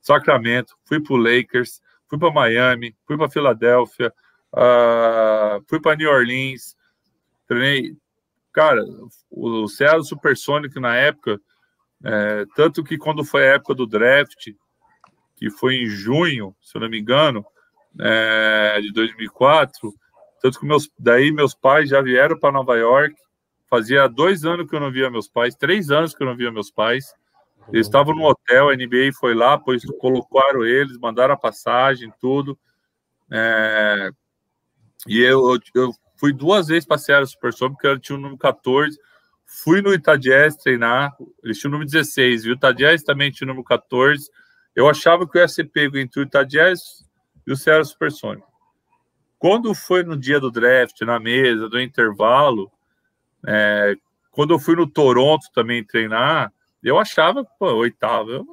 Sacramento, fui para Lakers, fui para Miami, fui para Filadélfia, uh, fui para New Orleans. Treinei. Cara, o Seattle Supersonic na época, é, tanto que quando foi a época do draft, que foi em junho, se eu não me engano, é, de 2004 tanto que meus, daí meus pais já vieram para Nova York. Fazia dois anos que eu não via meus pais, três anos que eu não via meus pais. Eles estavam no hotel, a NBA foi lá, pois colocaram eles, mandaram a passagem, tudo. É, e eu, eu, fui duas vezes para a Super Sonic, porque eu tinha o número 14. Fui no Itadias treinar, eles tinham o número 16, e o Itadias também tinha o número 14. Eu achava que eu ia ser pego entre o Itadias e o Serra Supersônico. quando foi no dia do draft, na mesa, do intervalo, é, quando eu fui no Toronto também treinar, eu achava, pô, oitavo. Eu...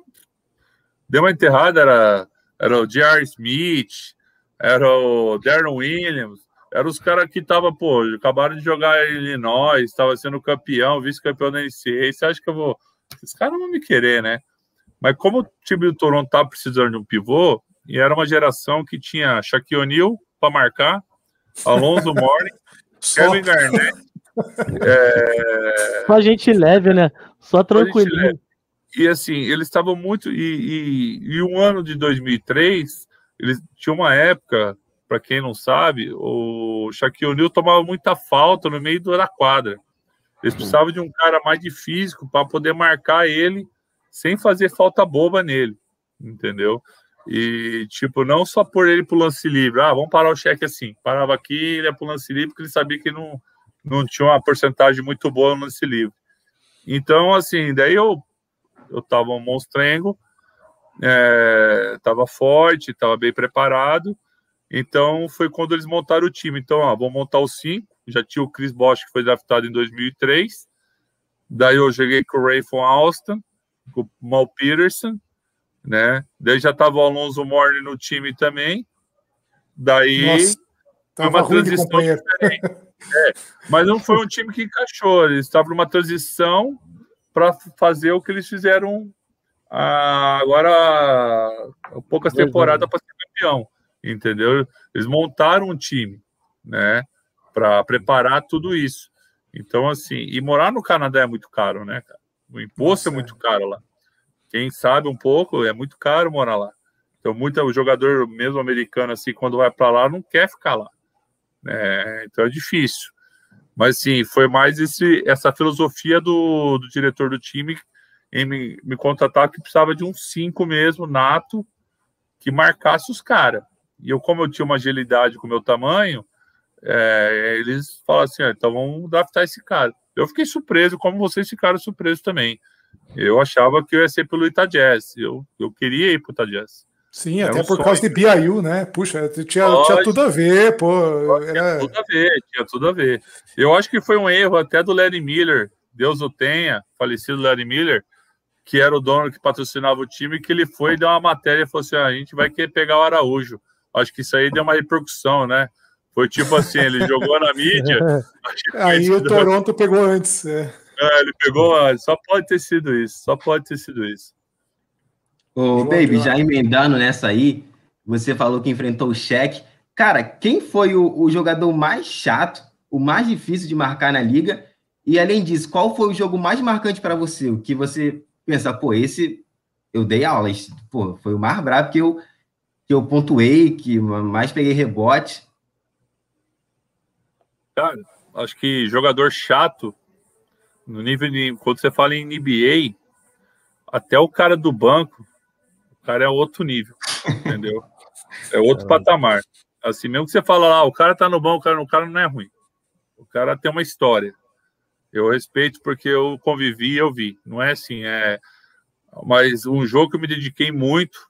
Deu uma enterrada, era, era o J.R. Smith, era o Darren Williams, eram os caras que estavam, pô, acabaram de jogar em Illinois, estava sendo campeão, vice-campeão da NCAA. Você acha que eu vou. Esses caras não vão me querer, né? Mas como o time do Toronto estava precisando de um pivô, e era uma geração que tinha Shaquille O'Neal para marcar, Alonso Mourning, Kevin Garnett. É... Só gente leve, né? Só tranquilo. E assim, eles estavam muito. E, e, e um ano de 2003, eles tinha uma época para quem não sabe, o Shaquille O'Neal tomava muita falta no meio da quadra. Eles precisavam de um cara mais de físico para poder marcar ele sem fazer falta boba nele, entendeu? E, tipo, não só por ele pro lance livre, ah, vamos parar o cheque assim. Parava aqui, ele ia pro lance livre, porque ele sabia que não, não tinha uma porcentagem muito boa no lance livre. Então, assim, daí eu, eu tava um monstrengo, é, tava forte, tava bem preparado, então foi quando eles montaram o time. Então, ó, vou montar os cinco. Já tinha o Chris Bosch, que foi draftado em 2003. Daí eu joguei com o Rayfon Alston, com o Mal Peterson, né? Daí já tava o Alonso Morne no time também. Daí Nossa, foi uma transição diferente. É, mas não foi um time que encaixou. Eles estavam numa transição para fazer o que eles fizeram ah, agora poucas temporadas para ser campeão entendeu? Eles montaram um time, né, para preparar tudo isso. Então, assim, e morar no Canadá é muito caro, né, cara? O imposto é Nossa, é muito caro lá. Quem sabe um pouco, é muito caro morar lá. Então, muito o jogador mesmo americano, assim, quando vai para lá, não quer ficar lá. É, então é difícil. Mas, sim, foi mais esse, essa filosofia do, do diretor do time em me, me contratar que precisava de um cinco mesmo, nato, que marcasse os caras. E eu, como eu tinha uma agilidade com o meu tamanho, é, eles falaram assim: ah, então vamos adaptar esse cara. Eu fiquei surpreso, como vocês ficaram surpresos também. Eu achava que eu ia ser pelo Jazz. Eu, eu queria ir para Jazz. Sim, era até um por sonho. causa de BIU, né? Puxa, tinha, tinha tudo a ver, pô. Era... Tinha tudo a ver, tinha tudo a ver. Eu acho que foi um erro até do Larry Miller, Deus o tenha, falecido Larry Miller, que era o dono que patrocinava o time, que ele foi e deu uma matéria e falou assim: ah, a gente vai querer pegar o Araújo acho que isso aí deu uma repercussão, né? Foi tipo assim, ele jogou na mídia. aí o Toronto pegou antes. É. é. ele pegou antes. Só pode ter sido isso. Só pode ter sido isso. Ô, Baby, já emendando nessa aí, você falou que enfrentou o Cheque. Cara, quem foi o, o, jogador mais chato, o mais difícil de marcar na liga? E além disso, qual foi o jogo mais marcante para você? O que você pensa, pô, esse eu dei aulas, pô, foi o mais bravo que eu que eu pontuei, que mais peguei rebote? Cara, acho que jogador chato, no nível de. Quando você fala em NBA, até o cara do banco, cara é outro nível, entendeu? É outro patamar. Assim, mesmo que você fala lá, ah, o cara tá no banco, o cara, o cara não é ruim. O cara tem uma história. Eu respeito porque eu convivi e eu vi. Não é assim, é. Mas um jogo que eu me dediquei muito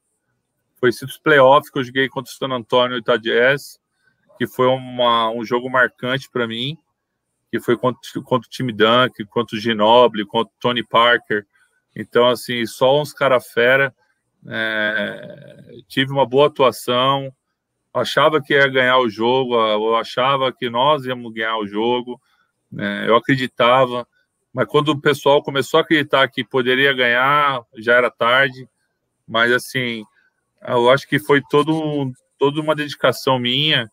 foi os playoffs que eu joguei contra o San Antonio e o Jazz, que foi uma, um jogo marcante para mim, que foi contra, contra o time Dunk, contra o Ginobili, contra o Tony Parker. Então, assim, só uns cara fera. É, tive uma boa atuação, achava que ia ganhar o jogo, eu achava que nós íamos ganhar o jogo, né, eu acreditava, mas quando o pessoal começou a acreditar que poderia ganhar, já era tarde. Mas assim, eu acho que foi todo, toda uma dedicação minha,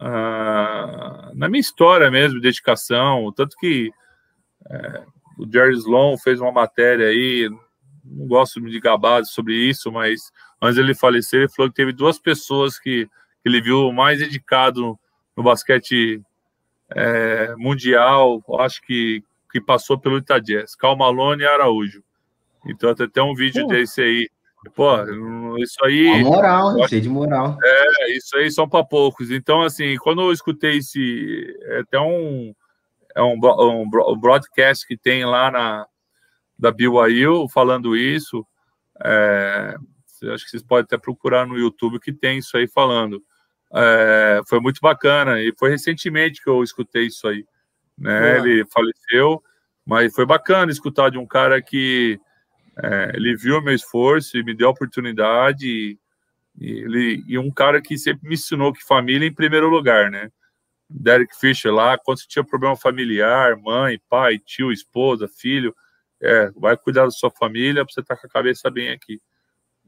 uh, na minha história mesmo, dedicação, tanto que é, o Jerry Sloan fez uma matéria aí, não gosto de gabar sobre isso, mas antes ele falecer, ele falou que teve duas pessoas que, que ele viu mais dedicado no, basquete é, mundial, acho que, que passou pelo Itadias, Cal Malone e Araújo. Então, tem até um vídeo desse aí, Pô, isso aí. A moral, hein? Cheio de moral. É, isso aí são para poucos. Então, assim, quando eu escutei esse. É até um. É um, um broadcast que tem lá na da BYU falando isso. É, acho que vocês podem até procurar no YouTube que tem isso aí falando. é, foi muito bacana. E foi recentemente que eu escutei isso aí. Né? Ele faleceu, mas foi bacana escutar de um cara que é, ele viu o meu esforço e me deu a oportunidade. E, e, ele, e um cara que sempre me ensinou que família é em primeiro lugar, né? Derek Fisher lá, quando você tinha problema familiar, mãe, pai, tio, esposa, filho, é, vai cuidar da sua família para você estar tá com a cabeça bem aqui.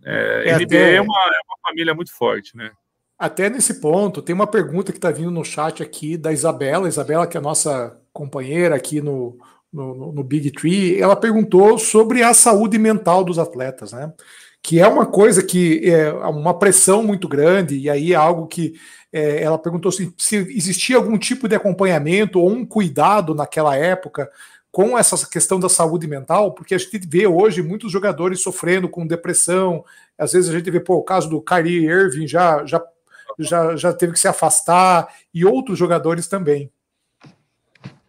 É, é NBA até... é, uma, é uma família muito forte, né? Até nesse ponto, tem uma pergunta que está vindo no chat aqui da Isabela, Isabela, que é a nossa companheira aqui no, no, no, Big Tree, ela perguntou sobre a saúde mental dos atletas, né? Que é uma coisa que é uma pressão muito grande, e aí é algo que é, ela perguntou assim, se existia algum tipo de acompanhamento ou um cuidado naquela época com essa questão da saúde mental, porque a gente vê hoje muitos jogadores sofrendo com depressão, às vezes a gente vê pô, o caso do Kyrie Irving já, já já, já teve que se afastar, e outros jogadores também.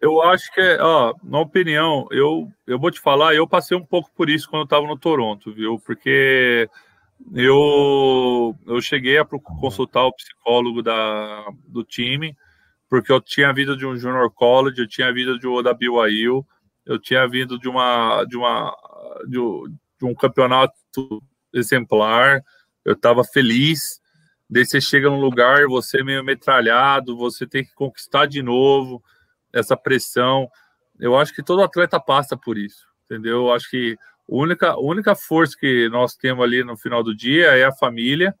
Eu acho que, ó, na opinião, eu, eu vou te falar, eu passei um pouco por isso quando eu estava no Toronto, viu? Porque eu, eu cheguei a consultar o psicólogo da, do time, porque eu tinha vindo de um junior college, eu tinha vindo de, da BYU, eu tinha vindo de uma de uma de, de um campeonato exemplar, eu estava feliz, Daí você chega num lugar, você é meio metralhado, você tem que conquistar de novo essa pressão. Eu acho que todo atleta passa por isso, entendeu? Eu acho que a única, única força que nós temos ali no final do dia é a família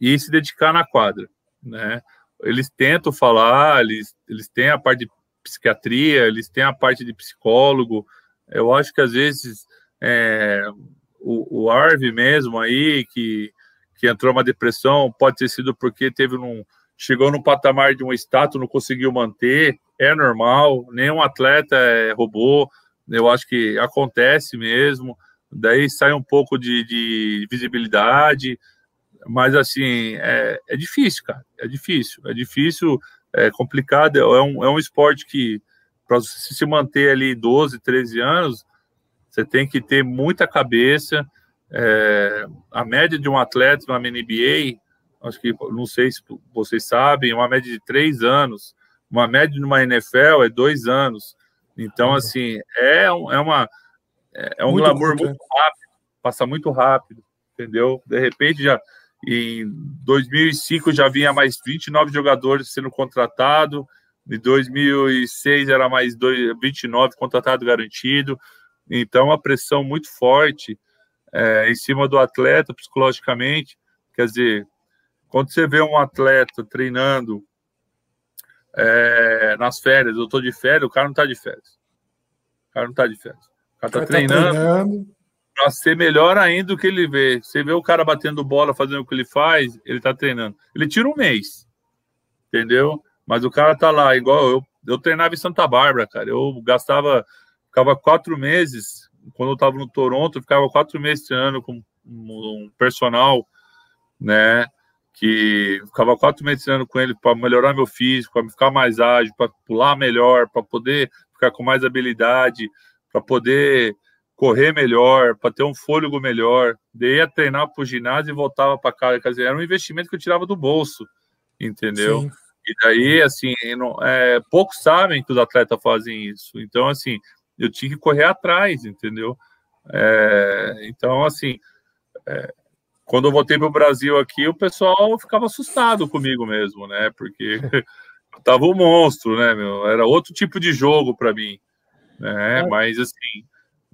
e se dedicar na quadra, né? Eles tentam falar, eles, eles têm a parte de psiquiatria, eles têm a parte de psicólogo. Eu acho que às vezes é, o, o Arve mesmo aí, que que entrou uma depressão, pode ter sido porque teve um chegou no patamar de um status, não conseguiu manter, é normal, nenhum atleta é robô, eu acho que acontece mesmo, daí sai um pouco de, de visibilidade, mas assim, é, é, difícil, cara, é difícil, é difícil, é complicado, é um, é um esporte que, para você se manter ali 12, 13 anos, você tem que ter muita cabeça, é, a média de um atleta na NBA, acho que não sei se vocês sabem, é uma média de três anos. Uma média de uma NFL é dois anos. Então, uhum. assim, é, um, é uma é, é um muito glamour muito rápido, passa muito rápido, entendeu? De repente já em 2005 já vinha mais 29 jogadores sendo contratados, em 2006 era mais 29 contratado garantido. Então, a pressão muito forte é, em cima do atleta psicologicamente. Quer dizer, quando você vê um atleta treinando é, nas férias, eu estou de férias, o cara não está de férias. O cara não está de férias. O cara está tá treinando, para ser melhor ainda do que ele vê. Você vê o cara batendo bola, fazendo o que ele faz, ele está treinando. Ele tira um mês, entendeu? Mas o cara tá lá, igual eu. Eu treinava em Santa Bárbara, cara. Eu gastava, ficava quatro meses quando eu estava no Toronto, ficava quatro meses treinando com um personal, né? Que ficava quatro meses treinando com ele para melhorar meu físico, para ficar mais ágil, para pular melhor, para poder ficar com mais habilidade, para poder correr melhor, para ter um fôlego melhor. Daí ia treinar para o ginásio e voltava para casa. Quer dizer, era um investimento que eu tirava do bolso, entendeu? Sim. E daí, assim, não, é, poucos sabem que os atletas fazem isso. Então, assim, eu tinha que correr atrás, entendeu? É, então, assim, é, quando eu voltei para o Brasil aqui, o pessoal ficava assustado comigo mesmo, né? Porque tava um monstro, né, meu? Era outro tipo de jogo para mim, né? É. Mas assim,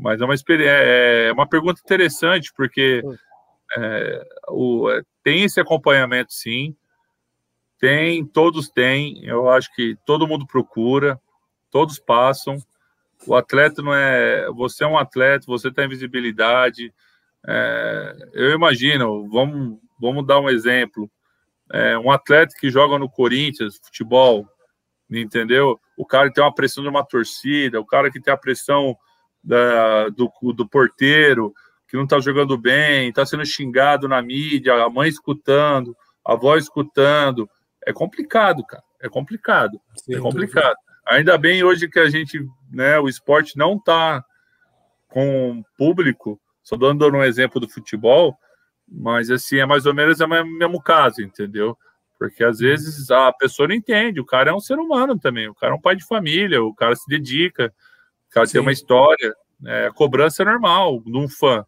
mas é uma experiência, é, é uma pergunta interessante porque é, o, é, tem esse acompanhamento, sim. Tem, todos têm. Eu acho que todo mundo procura, todos passam. O atleta não é. Você é um atleta, você tem visibilidade. É, eu imagino, vamos, vamos dar um exemplo. É, um atleta que joga no Corinthians, futebol, entendeu? O cara que tem uma pressão de uma torcida, o cara que tem a pressão da, do, do porteiro, que não está jogando bem, está sendo xingado na mídia, a mãe escutando, a avó escutando. É complicado, cara. É complicado. É complicado. Ainda bem hoje que a gente, né, o esporte não está com público, só dando um exemplo do futebol, mas assim, é mais ou menos o mesmo caso, entendeu? Porque às vezes a pessoa não entende, o cara é um ser humano também, o cara é um pai de família, o cara se dedica, o cara Sim. tem uma história, é, a cobrança é normal de um fã,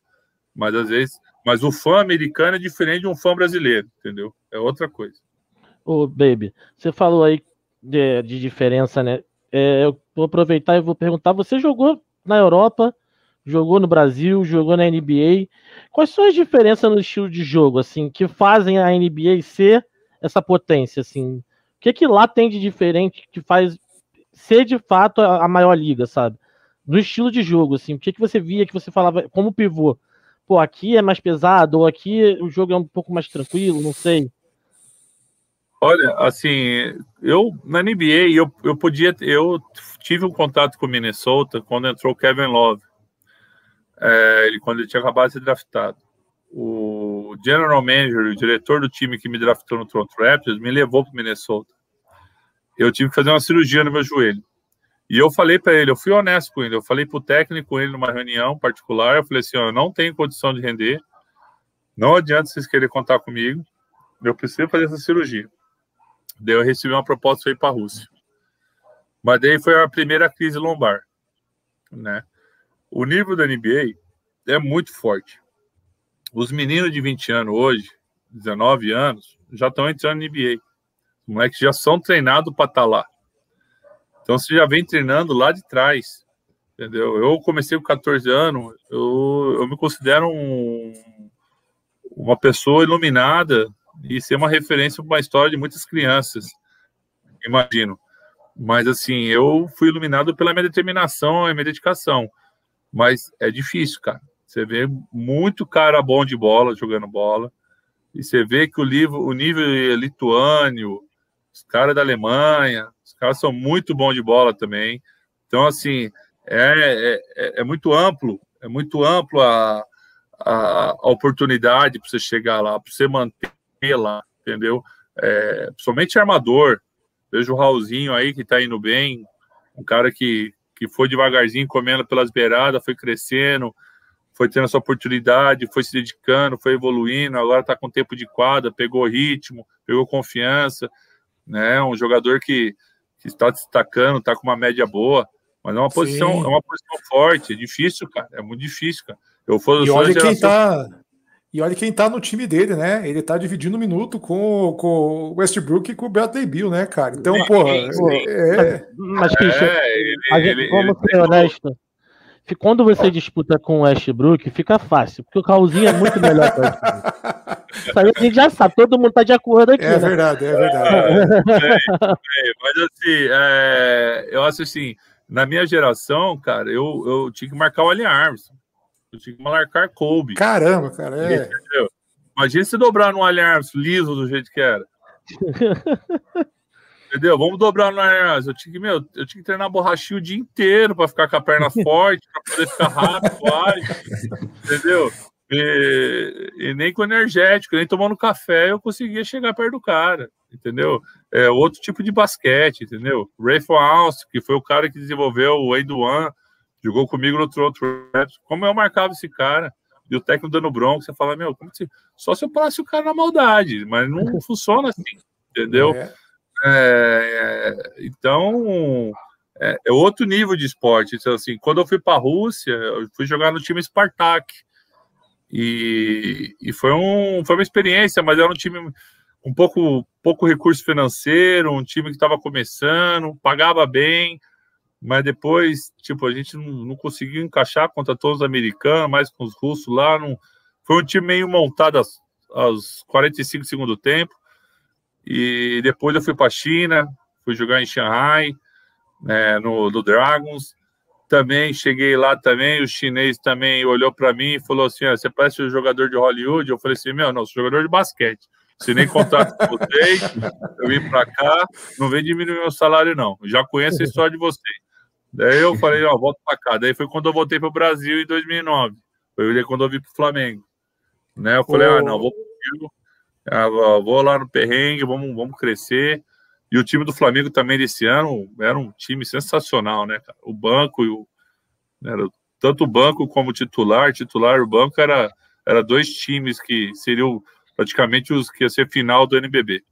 mas às vezes, mas o fã americano é diferente de um fã brasileiro, entendeu? É outra coisa. Ô, Baby, você falou aí de, de diferença, né? É, eu vou aproveitar e vou perguntar, você jogou na Europa, jogou no Brasil, jogou na NBA, quais são as diferenças no estilo de jogo, assim, que fazem a NBA ser essa potência, assim? O que que lá tem de diferente que faz ser de fato a, a maior liga, sabe? No estilo de jogo, assim, o que que você via que você falava como pivô? Pô, aqui é mais pesado, ou aqui o jogo é um pouco mais tranquilo, não sei. Olha, assim, eu na NBA eu, eu podia, eu tive um contato com o Minnesota quando entrou o Kevin Love, é, ele quando ele tinha acabado de ser draftado o general manager, o diretor do time que me draftou no Toronto Raptors, me levou para Minnesota. Eu tive que fazer uma cirurgia no meu joelho. E eu falei para ele, eu fui honesto com ele, eu falei para o técnico com ele numa reunião particular, eu falei assim, eu não tenho condição de render, não adianta vocês querem contar comigo, eu preciso fazer essa cirurgia. Daí eu recebi uma proposta ir para a Rússia. Mas daí foi a primeira crise lombar, né? O nível da NBA é muito forte. Os meninos de 20 anos hoje, 19 anos, já estão entrando na NBA. Os moleques já são treinados para estar tá lá. Então você já vem treinando lá de trás. Entendeu? Eu comecei com 14 anos, eu, eu me considero um, uma pessoa iluminada e ser uma referência para uma história de muitas crianças, imagino. Mas assim, eu fui iluminado pela minha determinação e minha dedicação. Mas é difícil, cara. Você vê muito cara bom de bola jogando bola. E você vê que o, livro, o nível lituânio, os caras da Alemanha, caras são muito bons de bola também. Então, assim, é, é, é muito amplo, é muito amplo a, a, a oportunidade para você chegar lá, para você manter lá, entendeu? É, principalmente armador. Vejo o Raulzinho aí que está indo bem, um cara que, que foi devagarzinho comendo pelas beiradas, foi crescendo, foi tendo essa oportunidade, foi se dedicando, foi evoluindo, agora está com tempo de quadra, pegou ritmo, pegou confiança, né? Um jogador que, que está destacando, está com uma média boa, mas é uma posição, é uma posição forte, é difícil, cara, é muito difícil, cara. Eu for, e olha quem tá e olha quem tá no time dele, né? Ele tá dividindo o minuto com, com o Westbrook e com o Bradley Bill, né, cara? Então, porra, é... Mas, Christian, é, ele, ele, vamos ele, ser honesto quando você disputa com o Westbrook, fica fácil, porque o Raulzinho é muito melhor que o Westbrook. Isso aí a gente já sabe, todo mundo tá de acordo aqui. É né? verdade, é verdade. É, é, mas assim, é, eu acho assim, na minha geração, cara, eu, eu tinha que marcar o Allen Armstrong. Eu tinha que marcar Kobe. Caramba, cara, é. Entendeu? Imagina se dobrar no Allen Armstrong liso do jeito que era. Entendeu? Vamos dobrar no Arnas. Eu tinha que, meu, eu tinha que treinar borrachinho o dia inteiro para ficar com a perna forte, para poder ficar rápido, ágil, entendeu? E, e, nem com energético, nem tomando café eu conseguia chegar perto do cara, entendeu? É outro tipo de basquete, entendeu? Rafe Alce, que foi o cara que desenvolveu o One, jogou comigo no Toronto Raptors. Como eu marcava esse cara? E o técnico dando bronco, você fala, meu, como se... só se eu parasse o cara na maldade, mas não funciona assim, entendeu? É. É, então, é, é, outro nível de esporte. Então, assim, quando eu fui para a Rússia, eu fui jogar no time Spartak. E, e foi, um, foi uma experiência, mas era um time um pouco, pouco recurso financeiro, um time que estava começando, pagava bem, mas depois, tipo, a gente não, não, conseguiu encaixar contra todos os americanos, mais com os russos lá. Não, foi um time meio montado aos, aos 45 segundos do tempo. E depois eu fui para a China, fui jogar em Shanghai, né, no, no Dragons. Também cheguei lá também, o chinês também olhou para mim e falou assim: ah, você parece um jogador de Hollywood. Eu falei assim: meu, não, sou jogador de basquete. Se nem contato com vocês, eu vim para cá, não vem diminuir meu salário, não. Já conheço a história de vocês. Daí eu falei: ó, volto para cá. Daí foi quando eu voltei para o Brasil em 2009. Foi quando eu vim para o Flamengo. Né? Eu falei: ah, não, vou contigo ah, vou lá no perrengue, vamos, vamos crescer. E o time do Flamengo também desse ano era um time sensacional, né? O banco e o. Era, tanto o banco como o titular, titular e o banco era, era dois times que seriam praticamente os que ia ser final do NBB.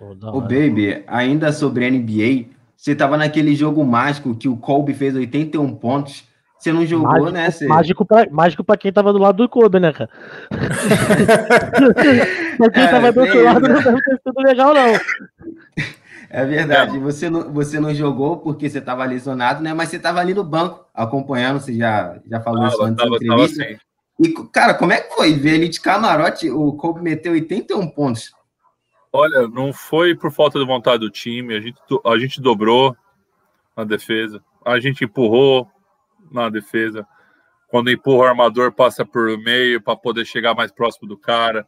Ô, Baby, ainda sobre NBA, você tava naquele jogo mágico que o Kobe fez 81 pontos. Você não jogou, mágico, né? Você... Mágico, pra, mágico pra quem tava do lado do Kobe, né, cara? pra quem É, tava do outro beleza. lado não deve ter sido legal, não. É verdade. Você não, você não jogou porque você estava lesionado, né? Mas você estava ali no banco acompanhando. Você já, já falou isso Tava, antes da tava, tava entrevista. assim. E, cara, como é que foi ver ele de camarote? O Kobe meteu 81 pontos. Olha, não foi por falta de vontade do time. A gente, a gente dobrou na defesa. A gente empurrou na defesa. Quando empurra o armador, passa por meio para poder chegar mais próximo do cara.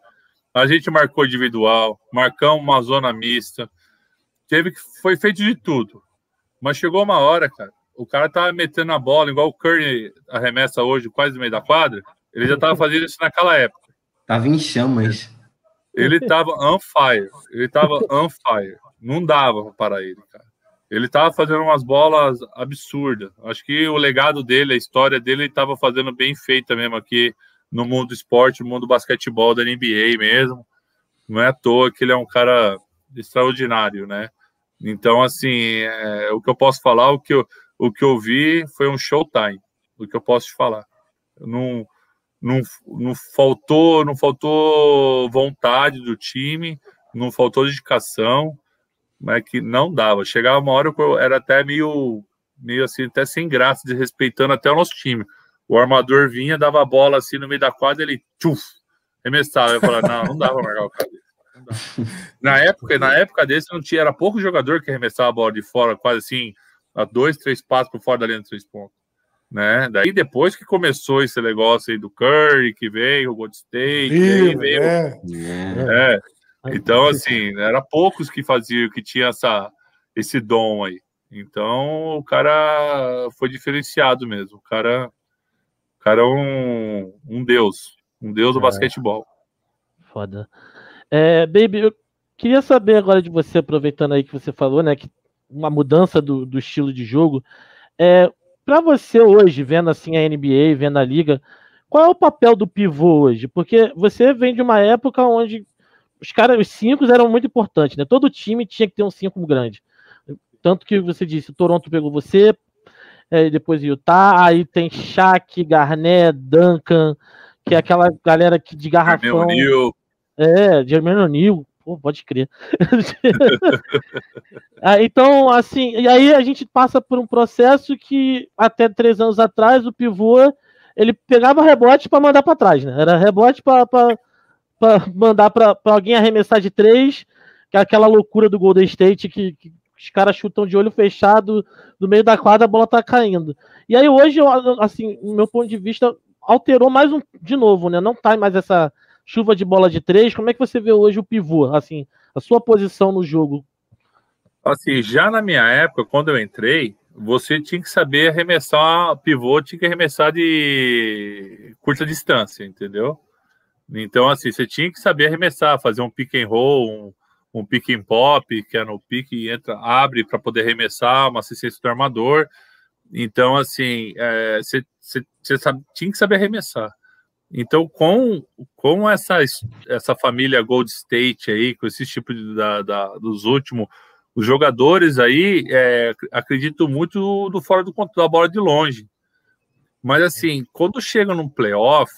A gente marcou individual, marcamos uma zona mista. Teve que foi feito de tudo. Mas chegou uma hora, cara. O cara tava metendo a bola, igual o Curry arremessa hoje, quase no meio da quadra. Ele já tava fazendo isso naquela época. Tava em chamas. Ele tava on fire. Ele tava on fire. Não dava pra parar ele, cara. Ele tava fazendo umas bolas absurdas. Acho que o legado dele, a história dele, ele tava fazendo bem feita mesmo aqui no mundo do esporte, no mundo do basquetebol, da NBA mesmo. Não é à toa que ele é um cara extraordinário, né? Então, assim, é, o que eu posso falar, o que eu, o que eu vi foi um showtime. O que eu posso te falar. Não, não, não faltou não faltou vontade do time, não faltou dedicação, mas que não dava. Chegava uma hora que eu era até meio, meio assim, até sem graça, desrespeitando até o nosso time. O armador vinha, dava a bola assim no meio da quadra, ele tchuf, arremessava. Eu falava, não, não dava pra marcar o cara. Na época, na época desse, não tinha, era pouco jogador que arremessava a bola de fora, quase assim, a dois, três passos por fora da linha de três pontos né? Daí depois que começou esse negócio aí do Curry, que veio o Gold State, Viu, veio, é. É. é. Então assim, era poucos que faziam, que tinha essa esse dom aí. Então o cara foi diferenciado mesmo. O cara, o cara é um, um deus, um deus do É. basquetebol. Foda. É, Baby, eu queria saber agora de você, aproveitando aí que você falou, né, que uma mudança do, do estilo de jogo. É, para você hoje, vendo assim a NBA, vendo a liga, qual é o papel do pivô hoje? Porque você vem de uma época onde os caras, os cinco eram muito importantes, né? Todo time tinha que ter um cinco grande. Tanto que você disse, Toronto pegou você, é, depois Utah, aí tem Shaq, Garnett, Duncan, que é aquela galera que de garrafão. Jermaine É, Jermaine O'Neal, pô, pode crer. Ah, então, assim, e aí a gente passa por um processo que até três anos atrás o pivô ele pegava rebote para mandar para trás, né? Era rebote para mandar para alguém arremessar de três, que é aquela loucura do Golden State que, que os caras chutam de olho fechado no meio da quadra, a bola tá caindo. E aí hoje, assim, no meu ponto de vista, alterou mais um de novo, né? Não tá mais essa chuva de bola de três. Como é que você vê hoje o pivô, assim, a sua posição no jogo? Assim, já na minha época, quando eu entrei, você tinha que saber arremessar pivô, tinha que arremessar de curta distância, entendeu? Então, assim, você tinha que saber arremessar, fazer um pick and roll, um, um pick and pop, que é no pique entra, abre para poder arremessar, uma assistência do armador. Então, assim, é, você, sabe, tinha que saber arremessar. Então, com, com essa, essa família Gold State aí, com esse tipo de, da, da, dos últimos, os jogadores aí, é, acredito muito do fora do controle da bola de longe. Mas, assim, quando chega num playoff,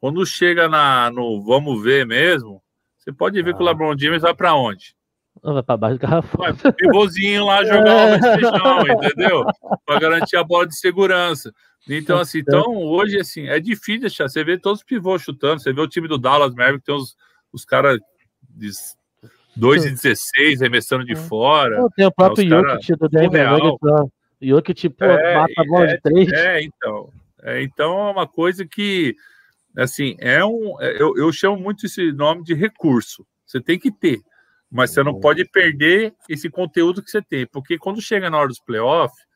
quando chega na, no vamos ver mesmo, você pode ver ah. que o LeBron James vai para onde? Vai para baixo do garrafão. Vai pro pivôzinho lá jogar o feijão, entendeu? Para garantir a bola de segurança. Então, assim, então, hoje, assim, é difícil deixar. Você vê todos os pivôs chutando, você vê o time do Dallas Mavericks, tem os, os caras de 2 e 16 arremessando de fora. Tem o próprio Jokic do Denver Nuggets. Jokic, pô, é, mata a bola é, de três. É, então. É, então, é uma coisa que, assim, é um... Eu, eu chamo muito esse nome de recurso. Você tem que ter. Mas você não pode perder esse conteúdo que você tem. Porque quando chega na hora dos playoffs,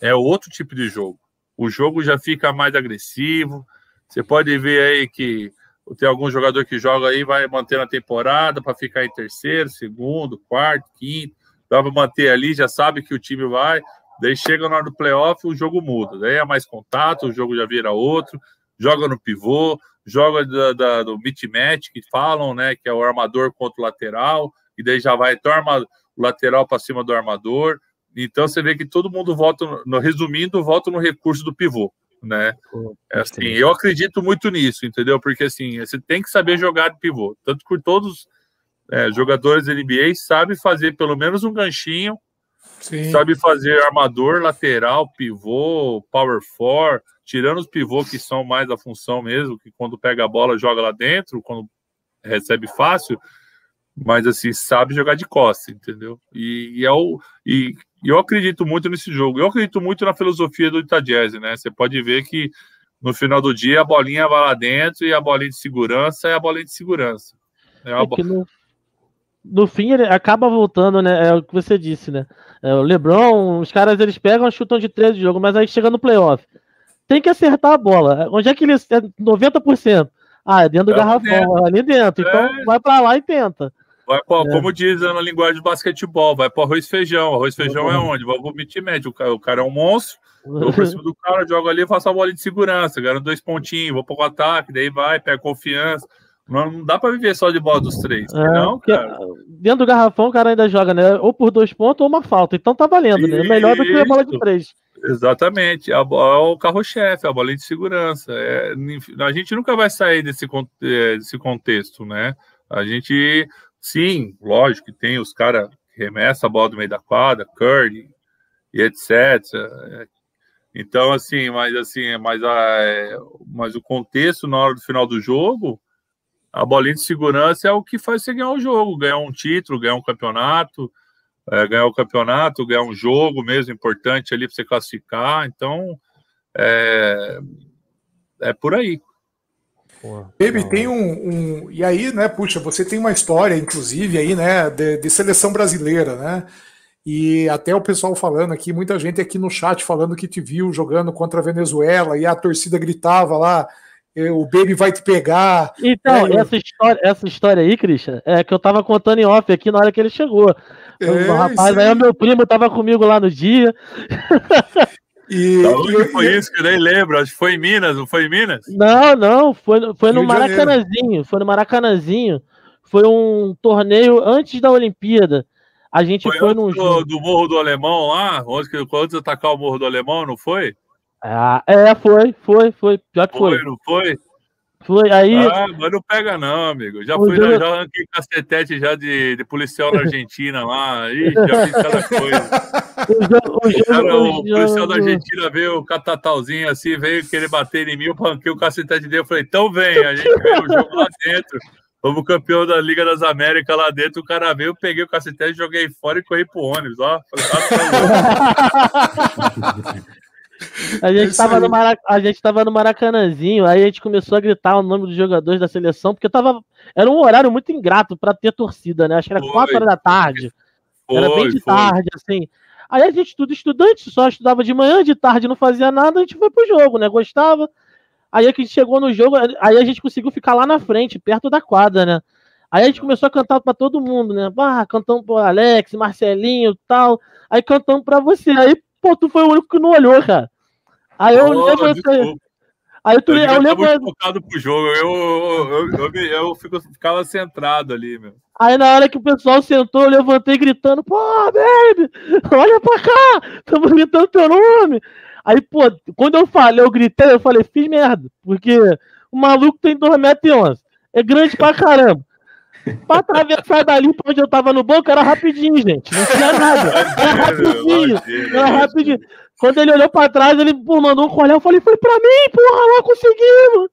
é outro tipo de jogo o jogo já fica mais agressivo. Você pode ver aí que tem algum jogador que joga aí, vai manter a temporada para ficar em terceiro, segundo, quarto, quinto, dá para manter ali, já sabe que o time vai. Daí chega na hora do playoff, o jogo muda. Daí é mais contato, o jogo já vira outro, joga no pivô, joga da, da, do beat match, que falam, né? Que é o armador contra o lateral, e daí já vai arma, o lateral para cima do armador. Então você vê que todo mundo volta, no, resumindo, volta no recurso do pivô, né? É assim, eu acredito muito nisso, entendeu? Porque assim, você tem que saber jogar de pivô, tanto que todos é, jogadores da NBA sabem fazer pelo menos um ganchinho, Sim. sabe fazer armador, lateral, pivô, power four, tirando os pivôs que são mais a função mesmo, que quando pega a bola joga lá dentro, quando recebe fácil, mas assim, sabe jogar de costa, entendeu? E, e, é o, e, eu acredito muito nesse jogo. Eu acredito muito na filosofia do Itajese, né? Você pode ver que no final do dia a bolinha vai lá dentro e a bolinha de segurança é a bolinha de segurança. É, é bo... no, no, fim ele acaba voltando, né? É o que você disse, né? É, o LeBron, os caras eles pegam, chutam de três de jogo, mas aí chega no playoff. Tem que acertar a bola. Onde é que ele é 90%? Ah, é dentro do é garrafão, dentro. ali dentro. Então é. vai para lá e tenta. Vai pra, é. Como diz na linguagem de basquetebol, vai para arroz e feijão. Arroz e feijão é onde? Vai pro médio. O cara, o cara é um monstro. Eu vou por cima do cara, jogo ali faço a bola de segurança. Garanto dois pontinhos, vou para o ataque, daí vai, pega confiança. Não, não dá para viver só de bola dos três. É, não, cara. Dentro do garrafão, o cara ainda joga, né? Ou por dois pontos ou uma falta. Então tá valendo, né? É melhor do que a bola de três. Exatamente, a, é o carro-chefe, a bola de segurança. É, a gente nunca vai sair desse, é, desse contexto, né? A gente, sim, lógico que tem os caras que remessam a bola do meio da quadra, Curry e etc. Então, assim, mas assim, mas, a, mas o contexto na hora do final do jogo, a bolinha de segurança é o que faz você ganhar o jogo, ganhar um título, ganhar um campeonato é, ganhar o campeonato, ganhar um jogo mesmo importante ali para você classificar. Então, é, é por aí. Baby, tem um, um, E aí, né, puxa, você tem uma história, inclusive, aí, né, de, de, seleção brasileira, né? E até o pessoal falando aqui, muita gente aqui no chat falando que te viu jogando contra a Venezuela e a torcida gritava lá. O Baby vai te pegar. Então, é, essa, história, essa história aí, Christian, é que eu tava contando em off aqui na hora que ele chegou. É, o rapaz, aí o meu primo tava comigo lá no dia. E, e foi isso que eu nem lembro? Acho que foi em Minas, não foi em Minas? Não, não, foi, foi no Maracanãzinho. Foi no Maracanãzinho. Foi um torneio antes da Olimpíada. A gente foi, foi num. Do, do Morro do Alemão lá, antes, antes de atacar o Morro do Alemão, não foi? Ah, é, foi, foi, foi. Já que foi. Foi, não foi? Foi aí. Ah, mas não pega, não, amigo. Já fui, jogo... já arranquei cacetete já de, de policial na Argentina lá. Ih, já fiz cada coisa. O, jogo, o, cara, o, o policial da Argentina veio o catatalzinho assim, veio querer bater em mim, eu arranquei o cacetete dele. Eu falei, então vem, a gente veio o jogo lá dentro. Fomos campeão da Liga das Américas lá dentro. O cara veio, eu peguei o cacetete, joguei fora e corri pro ônibus. Ó. Falei, tá a gente, estava no Marac... a gente tava no Maracanãzinho, aí a gente começou a gritar o nome dos jogadores da seleção, porque tava. Era um horário muito ingrato para ter torcida, né? Acho que era 4 horas da tarde. Foi, era bem de foi. tarde, assim. Aí a gente, tudo estudante, só estudava de manhã, de tarde não fazia nada, a gente foi pro jogo, né? Gostava. Aí a gente chegou no jogo, aí a gente conseguiu ficar lá na frente, perto da quadra, né? Aí a gente começou a cantar para todo mundo, né? Ah, cantamos pro Alex, Marcelinho tal. Aí cantamos para você. Aí pô, tu foi o único que não olhou, cara. Aí eu oh. Aí tu, eu, eu lembro. Muito focado pro jogo, eu, eu, eu, eu, eu fico, ficava centrado ali, meu. Aí na hora que o pessoal sentou, eu levantei gritando, pô, baby, olha pra cá, estamos gritando teu nome. Aí, pô, quando eu falei, eu gritei, eu falei, fiz merda, porque o maluco tem 2 metros e 11, é grande pra caramba. Pra atravessar dali pra onde eu tava no banco era rapidinho, gente. Não tinha nada. Era rapidinho. Era rapidinho. Quando ele olhou pra trás, ele pô, mandou um colher. Eu falei, foi pra mim, porra, lá conseguimos.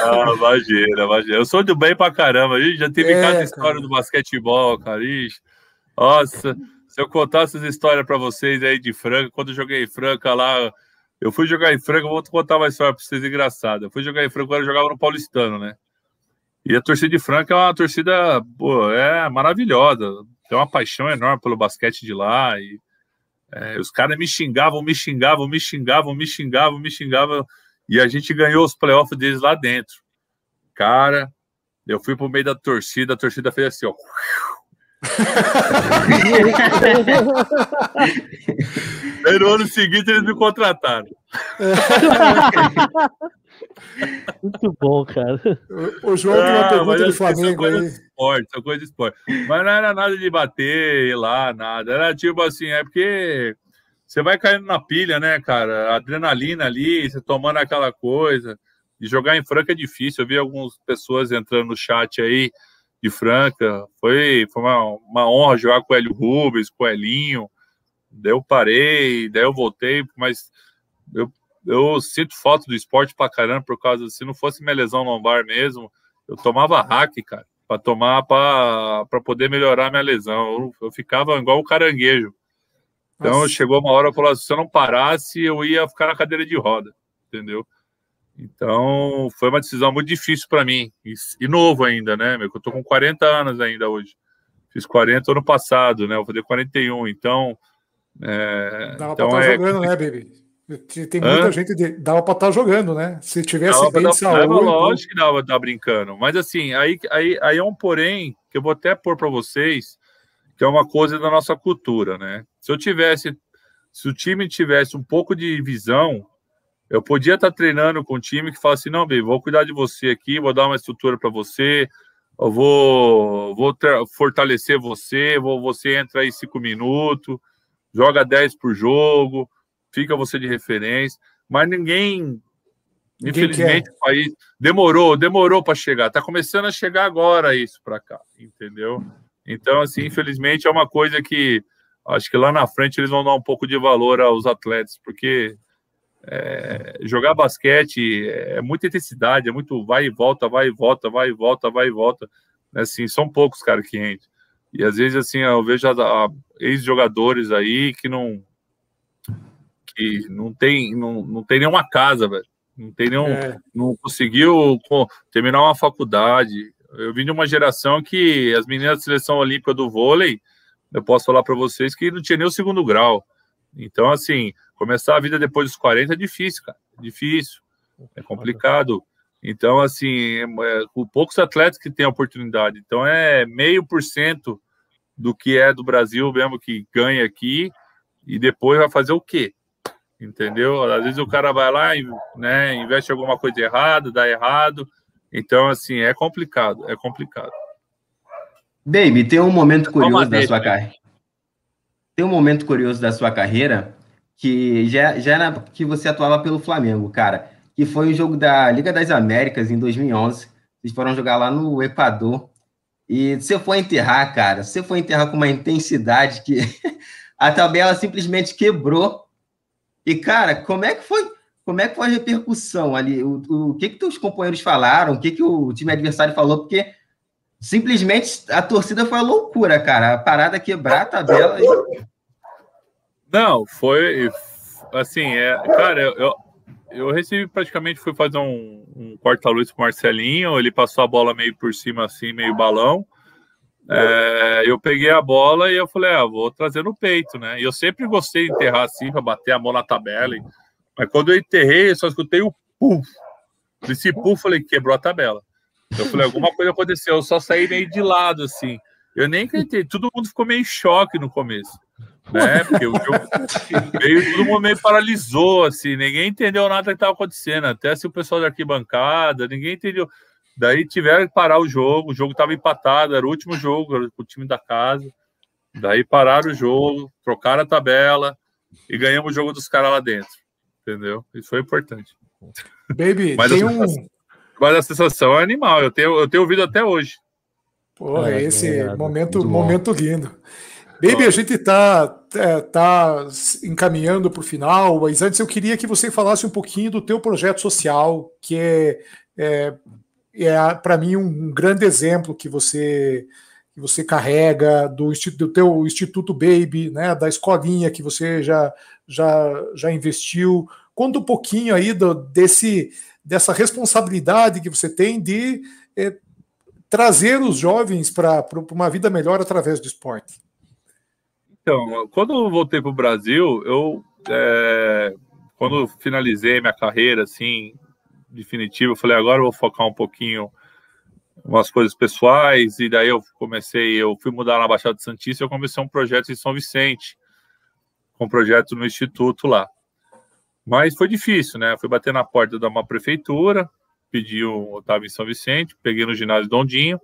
Ah, imagina, imagina. Eu sou do bem pra caramba. Ih, já teve é, cada história cara. do basquetebol, cara. Ixi. Nossa, se eu contar essas histórias pra vocês aí de Franca, quando eu joguei em Franca lá. Eu fui jogar em Franca, vou contar uma história pra vocês engraçada. Eu fui jogar em Franca quando eu jogava no Paulistano, né? E a torcida de Franca é uma torcida, pô, é maravilhosa. Tem uma paixão enorme pelo basquete de lá. E é, os caras me xingavam, me xingavam, me xingavam, me xingavam, me xingavam. E a gente ganhou os playoffs deles lá dentro. Cara, eu fui pro meio da torcida, a torcida fez assim, ó. Aí no ano seguinte eles me contrataram. Muito bom, cara. O, o João tem uma pergunta do Flamengo coisa aí. de esporte, coisa de esporte. Mas não era nada de bater ir lá, nada. Era tipo assim, é porque você vai caindo na pilha, né, cara? Adrenalina ali, você tomando aquela coisa. E jogar em Franca é difícil. Eu vi algumas pessoas entrando no chat aí de Franca. Foi, foi uma, uma honra jogar com o Hélio Rubens, com o Elinho. Daí eu parei, daí eu voltei, mas eu, eu sinto falta do esporte pra caramba, por causa, se não fosse minha lesão lombar mesmo, eu tomava hack, cara, para tomar, para poder melhorar minha lesão. Eu, eu, ficava igual o caranguejo. Então Nossa. chegou uma hora, eu falei, se eu não parasse, eu ia ficar na cadeira de roda, entendeu? Então foi uma decisão muito difícil para mim, e, e, novo ainda, né? Eu tô com 40 anos ainda hoje. Fiz 40 ano passado, né? Eu vou fazer 41, então é, Dava então pra estar é... jogando, né, Baby? Tem muita Hã? gente. De... Dava pra estar jogando, né? Se tivesse dava bem de saúde. Dava, lógico que dava pra estar brincando. Mas assim, aí, aí, aí é um porém que eu vou até pôr para vocês, que é uma coisa da nossa cultura, né? Se eu tivesse. Se o time tivesse um pouco de visão, eu podia estar treinando com um time que fala assim: não, Baby, vou cuidar de você aqui, vou dar uma estrutura para você, eu vou, vou fortalecer você, vou, você entra aí cinco minutos joga 10 por jogo, fica você de referência, mas ninguém, ninguém infelizmente, quer. o país demorou, demorou para chegar. Está começando a chegar agora isso para cá, entendeu? Então, assim, infelizmente é uma coisa que acho que lá na frente eles vão dar um pouco de valor aos atletas, porque é, jogar basquete é muita intensidade, é muito vai e volta, vai e volta, vai e volta, vai e volta. Assim, são poucos caras que entram. E às vezes, assim, eu vejo ex-jogadores aí que não que não tem, não, não tem nenhuma casa, velho. Não tem nenhum, é. não conseguiu terminar uma faculdade. Eu vim de uma geração que as meninas da seleção olímpica do vôlei, eu posso falar para vocês que não tinha nem o segundo grau. Então, assim, começar a vida depois dos 40 é difícil, cara. É difícil. É complicado. Então, assim, é, é, com poucos atletas que têm a oportunidade. Então, é meio por cento do que é do Brasil mesmo que ganha aqui e depois vai fazer o quê? Entendeu? Às vezes o cara vai lá e né, investe alguma coisa errada, dá errado. Então, assim, é complicado, é complicado. Baby, tem um momento curioso da sua carreira. Tem um momento curioso da sua carreira que já, já era que você atuava pelo Flamengo, cara que foi o jogo da Liga das Américas em 2011. Vocês foram jogar lá no Equador. E você foi enterrar, cara. Você foi enterrar com uma intensidade que a tabela simplesmente quebrou. E, cara, como é que foi? Como é que foi a repercussão ali? O, o, o que que os companheiros falaram? O que que o time adversário falou? Porque simplesmente a torcida foi loucura, cara. A parada quebrar a tabela. Não, foi assim, é, cara, eu, eu recebi praticamente, fui fazer um, um corta-luz com Marcelinho, ele passou a bola meio por cima, assim, meio balão. É, eu peguei a bola e eu falei, ah, vou trazer no peito, né? E eu sempre gostei de enterrar assim, para bater a mão na tabela. Mas quando eu enterrei, eu só escutei o puf. Esse puf, falei, quebrou a tabela. Eu falei, alguma coisa aconteceu, eu só saí meio de lado, assim. Eu nem acreditei, todo mundo ficou meio em choque no começo né? Porque o jogo veio, todo mundo meio paralisou, assim, ninguém entendeu nada que estava acontecendo, até se o pessoal da arquibancada, ninguém entendeu. Daí tiveram que parar o jogo, o jogo estava empatado, era o último jogo, era o time da casa. Daí pararam o jogo, trocaram a tabela e ganhamos o jogo dos caras lá dentro. Entendeu? Isso foi importante. Baby, mas tem a um. Mas a sensação é animal, eu tenho, eu tenho ouvido até hoje. Pô, é, esse momento, momento lindo. Baby, a gente está é, tá encaminhando para o final, mas antes eu queria que você falasse um pouquinho do teu projeto social, que é, é, é para mim um grande exemplo que você que você carrega do, do teu Instituto Baby, né, da escolinha que você já, já, já investiu. Conta um pouquinho aí do, desse, dessa responsabilidade que você tem de é, trazer os jovens para uma vida melhor através do esporte. Então, quando eu voltei para o Brasil, eu, é, quando finalizei minha carreira, assim, definitiva, eu falei, agora eu vou focar um pouquinho umas coisas pessoais, e daí eu comecei, eu fui mudar na Baixada Santista, eu comecei um projeto em São Vicente, um projeto no Instituto lá. Mas foi difícil, né? Fui bater na porta de uma prefeitura, pedi eu estava em São Vicente, peguei no ginásio Dondinho,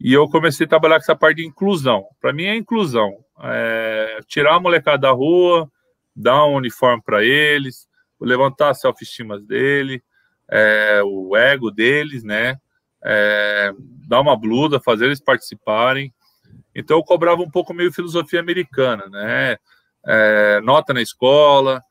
e eu comecei a trabalhar com essa parte de inclusão. Para mim é inclusão. É tirar a molecada da rua, dar um uniforme para eles, levantar a self-estima dele, é, o ego deles, né? É, dar uma blusa, fazer eles participarem. Então eu cobrava um pouco meio filosofia americana, né? É, nota na escola,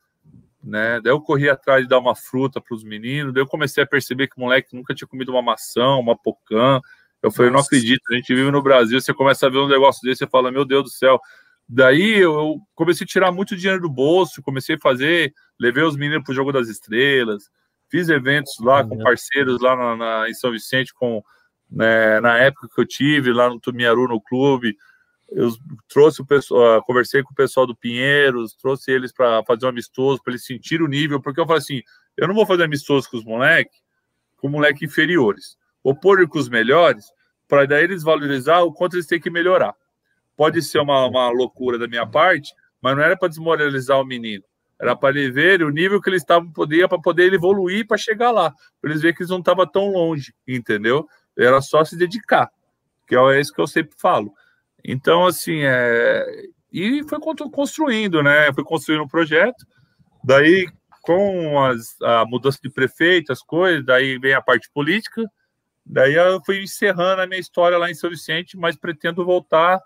né? Daí eu corri atrás de dar uma fruta para os meninos, daí eu comecei a perceber que o moleque nunca tinha comido uma maçã, uma pocã. Eu falei, Nossa. não acredito, a gente vive no Brasil, você começa a ver um negócio desse, você fala, meu Deus do céu. Daí eu comecei a tirar muito dinheiro do bolso, comecei a fazer, levei os meninos para o Jogo das Estrelas, fiz eventos lá com parceiros lá na, na, em São Vicente, com né, na época que eu tive lá no Tumiaru, no clube, eu trouxe o pessoal, conversei com o pessoal do Pinheiros, trouxe eles para fazer um amistoso, para eles sentirem o nível, porque eu falei assim, eu não vou fazer amistoso com os moleques, com moleques inferiores. Vou pôr com os melhores, para daí eles valorizar o quanto eles têm que melhorar. Pode ser uma, uma loucura da minha parte, mas não era para desmoralizar o menino. Era para ele ver o nível que eles estavam podia para poder evoluir para chegar lá, para eles verem que eles não estavam tão longe, entendeu? Era só se dedicar, que é isso que eu sempre falo. Então, assim, é... e foi construindo, né? Foi construindo um projeto. Daí, com as, a mudança de prefeito, as coisas, daí vem a parte política. Daí eu fui encerrando a minha história lá em São Vicente, mas pretendo voltar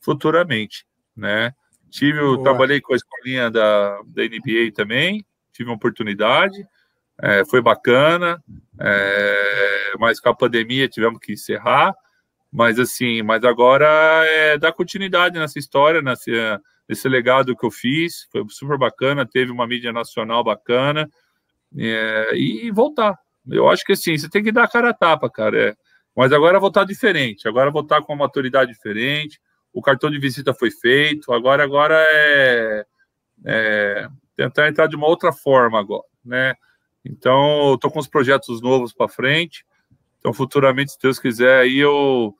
futuramente, né? Tive, eu trabalhei com a escolinha da, da NBA também, tive uma oportunidade, é, foi bacana, é, mas com a pandemia tivemos que encerrar. Mas assim, mas agora é dar continuidade nessa história, nesse, nesse legado que eu fiz. Foi super bacana, teve uma mídia nacional bacana. É, e voltar. Eu acho que assim, você tem que dar a cara a tapa, cara. É. Mas agora voltar diferente, agora voltar com uma maturidade diferente. O cartão de visita foi feito, agora, agora é, é tentar entrar de uma outra forma agora, né? Então, tô com os projetos novos para frente. Então, futuramente, se Deus quiser, aí eu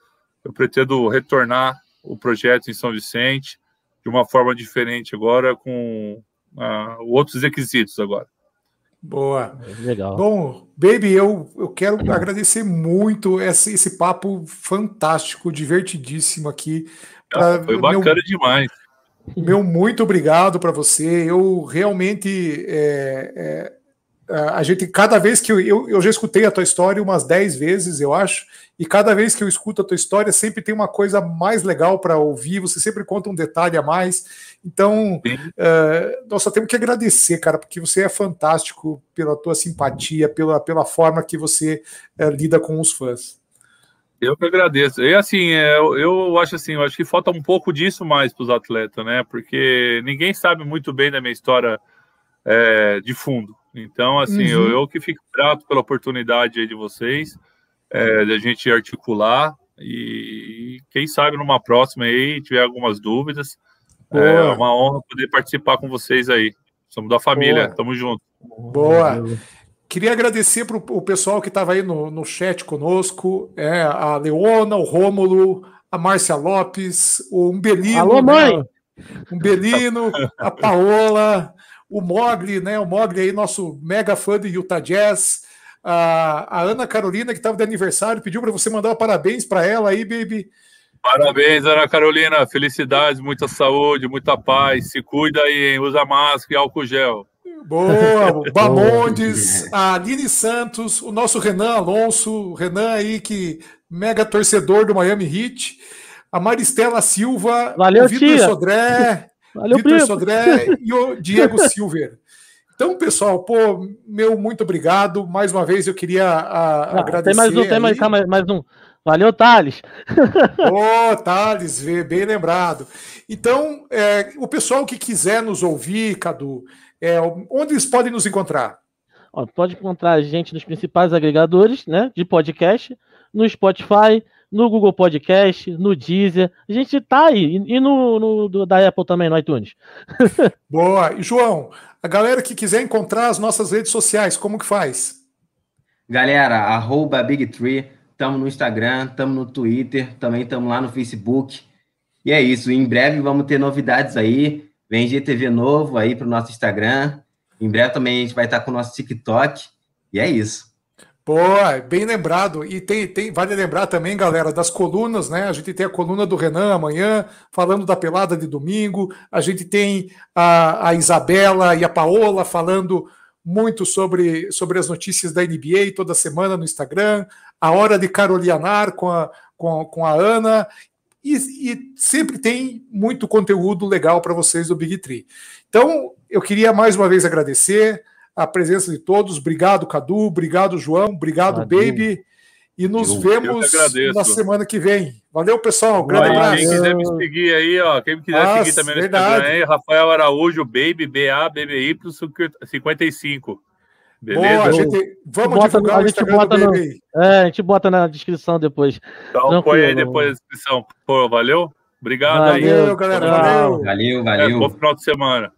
eu pretendo retornar o projeto em São Vicente de uma forma diferente agora, com uh, outros requisitos agora. Boa. Legal. Bom, Baby, eu, eu quero agradecer muito esse, esse papo fantástico, divertidíssimo aqui. Ah, foi bacana meu, demais. Meu muito obrigado para você. Eu realmente é, é, a gente, cada vez que eu, eu, eu, já escutei a tua história umas 10 vezes, eu acho, e cada vez que eu escuto a tua história, sempre tem uma coisa mais legal para ouvir, você sempre conta um detalhe a mais. Então, uh, nós só temos que agradecer, cara, porque você é fantástico pela tua simpatia, pela, pela forma que você uh, lida com os fãs. Eu que agradeço. E assim, é, eu, eu acho assim, eu acho que falta um pouco disso mais para os atletas, né? Porque ninguém sabe muito bem da minha história é, de fundo. Então, assim, uhum. eu, eu, que fico grato pela oportunidade de vocês, é, de a gente articular e quem sabe numa próxima aí tiver algumas dúvidas. É Boa. É uma honra poder participar com vocês aí. Somos da família, Boa. tamo junto. Boa. Queria agradecer para o pessoal que estava aí no, no chat conosco, é, a Leona, o Rômulo, a Márcia Lopes, o Umbelino. Alô, mãe! Né? Umbelino, a Paola, o Mogli, né? O Mogli aí, nosso mega fã de Utah Jazz. A, a Ana Carolina, que estava de aniversário, pediu para você mandar parabéns para ela aí, baby. Parabéns, Ana Carolina. Felicidades, muita saúde, muita paz. Se cuida aí, hein? Usa máscara e álcool gel. Boa, Bamondes, a Aline Santos, o nosso Renan Alonso, Renan aí que mega torcedor do Miami Heat, a Maristela Silva, Valeu, o Vitor Sodré, Valeu, Vitor Sodré e o Diego Silver. Então, pessoal, pô, meu muito obrigado. Mais uma vez eu queria a, ah, agradecer. Tem mais um, tem mais, mais, mais um. Valeu, Thales. Ô, oh, Thales, bem lembrado. Então, é, o pessoal que quiser nos ouvir, Cadu, é, onde eles podem nos encontrar? Ó, pode encontrar a gente nos principais agregadores né, de podcast, no Spotify, no Google Podcast, no Deezer. A gente tá aí. E no, no do, da Apple também, no iTunes. Boa. E João, a galera que quiser encontrar as nossas redes sociais, como que faz? Galera, arroba Big Tree, estamos no Instagram, estamos no Twitter, também estamos lá no Facebook. E é isso, em breve vamos ter novidades aí. Vem GTV novo aí para o nosso Instagram. Em breve também a gente vai estar com o nosso TikTok. E é isso. Pô, bem lembrado. E tem, tem, vale lembrar também, galera, das colunas, né? A gente tem a coluna do Renan amanhã, falando da pelada de domingo. A gente tem a, a Isabela e a Paola falando muito sobre, sobre as notícias da NBA toda semana no Instagram. A hora de Carolianar com a, com, com a Ana. E, e sempre tem muito conteúdo legal para vocês do Big Tree. Então, eu queria mais uma vez agradecer a presença de todos. Obrigado, Cadu. Obrigado, João. Obrigado. Baby. E nos eu, vemos eu na semana que vem. Valeu, pessoal. Um grande abraço. Quem quiser me seguir aí, ó. Quem quiser Nossa, seguir também no Instagram aí, Rafael Araújo, Baby, B-A-B-B-Y 55. Beleza? Boa, gente, vamos bota, divulgar a gente bota no, É, a gente bota na descrição depois. Então põe aí depois na descrição. Pô, valeu? Obrigado valeu, aí. Valeu, galera. Valeu. Valeu, valeu. É, bom final de semana.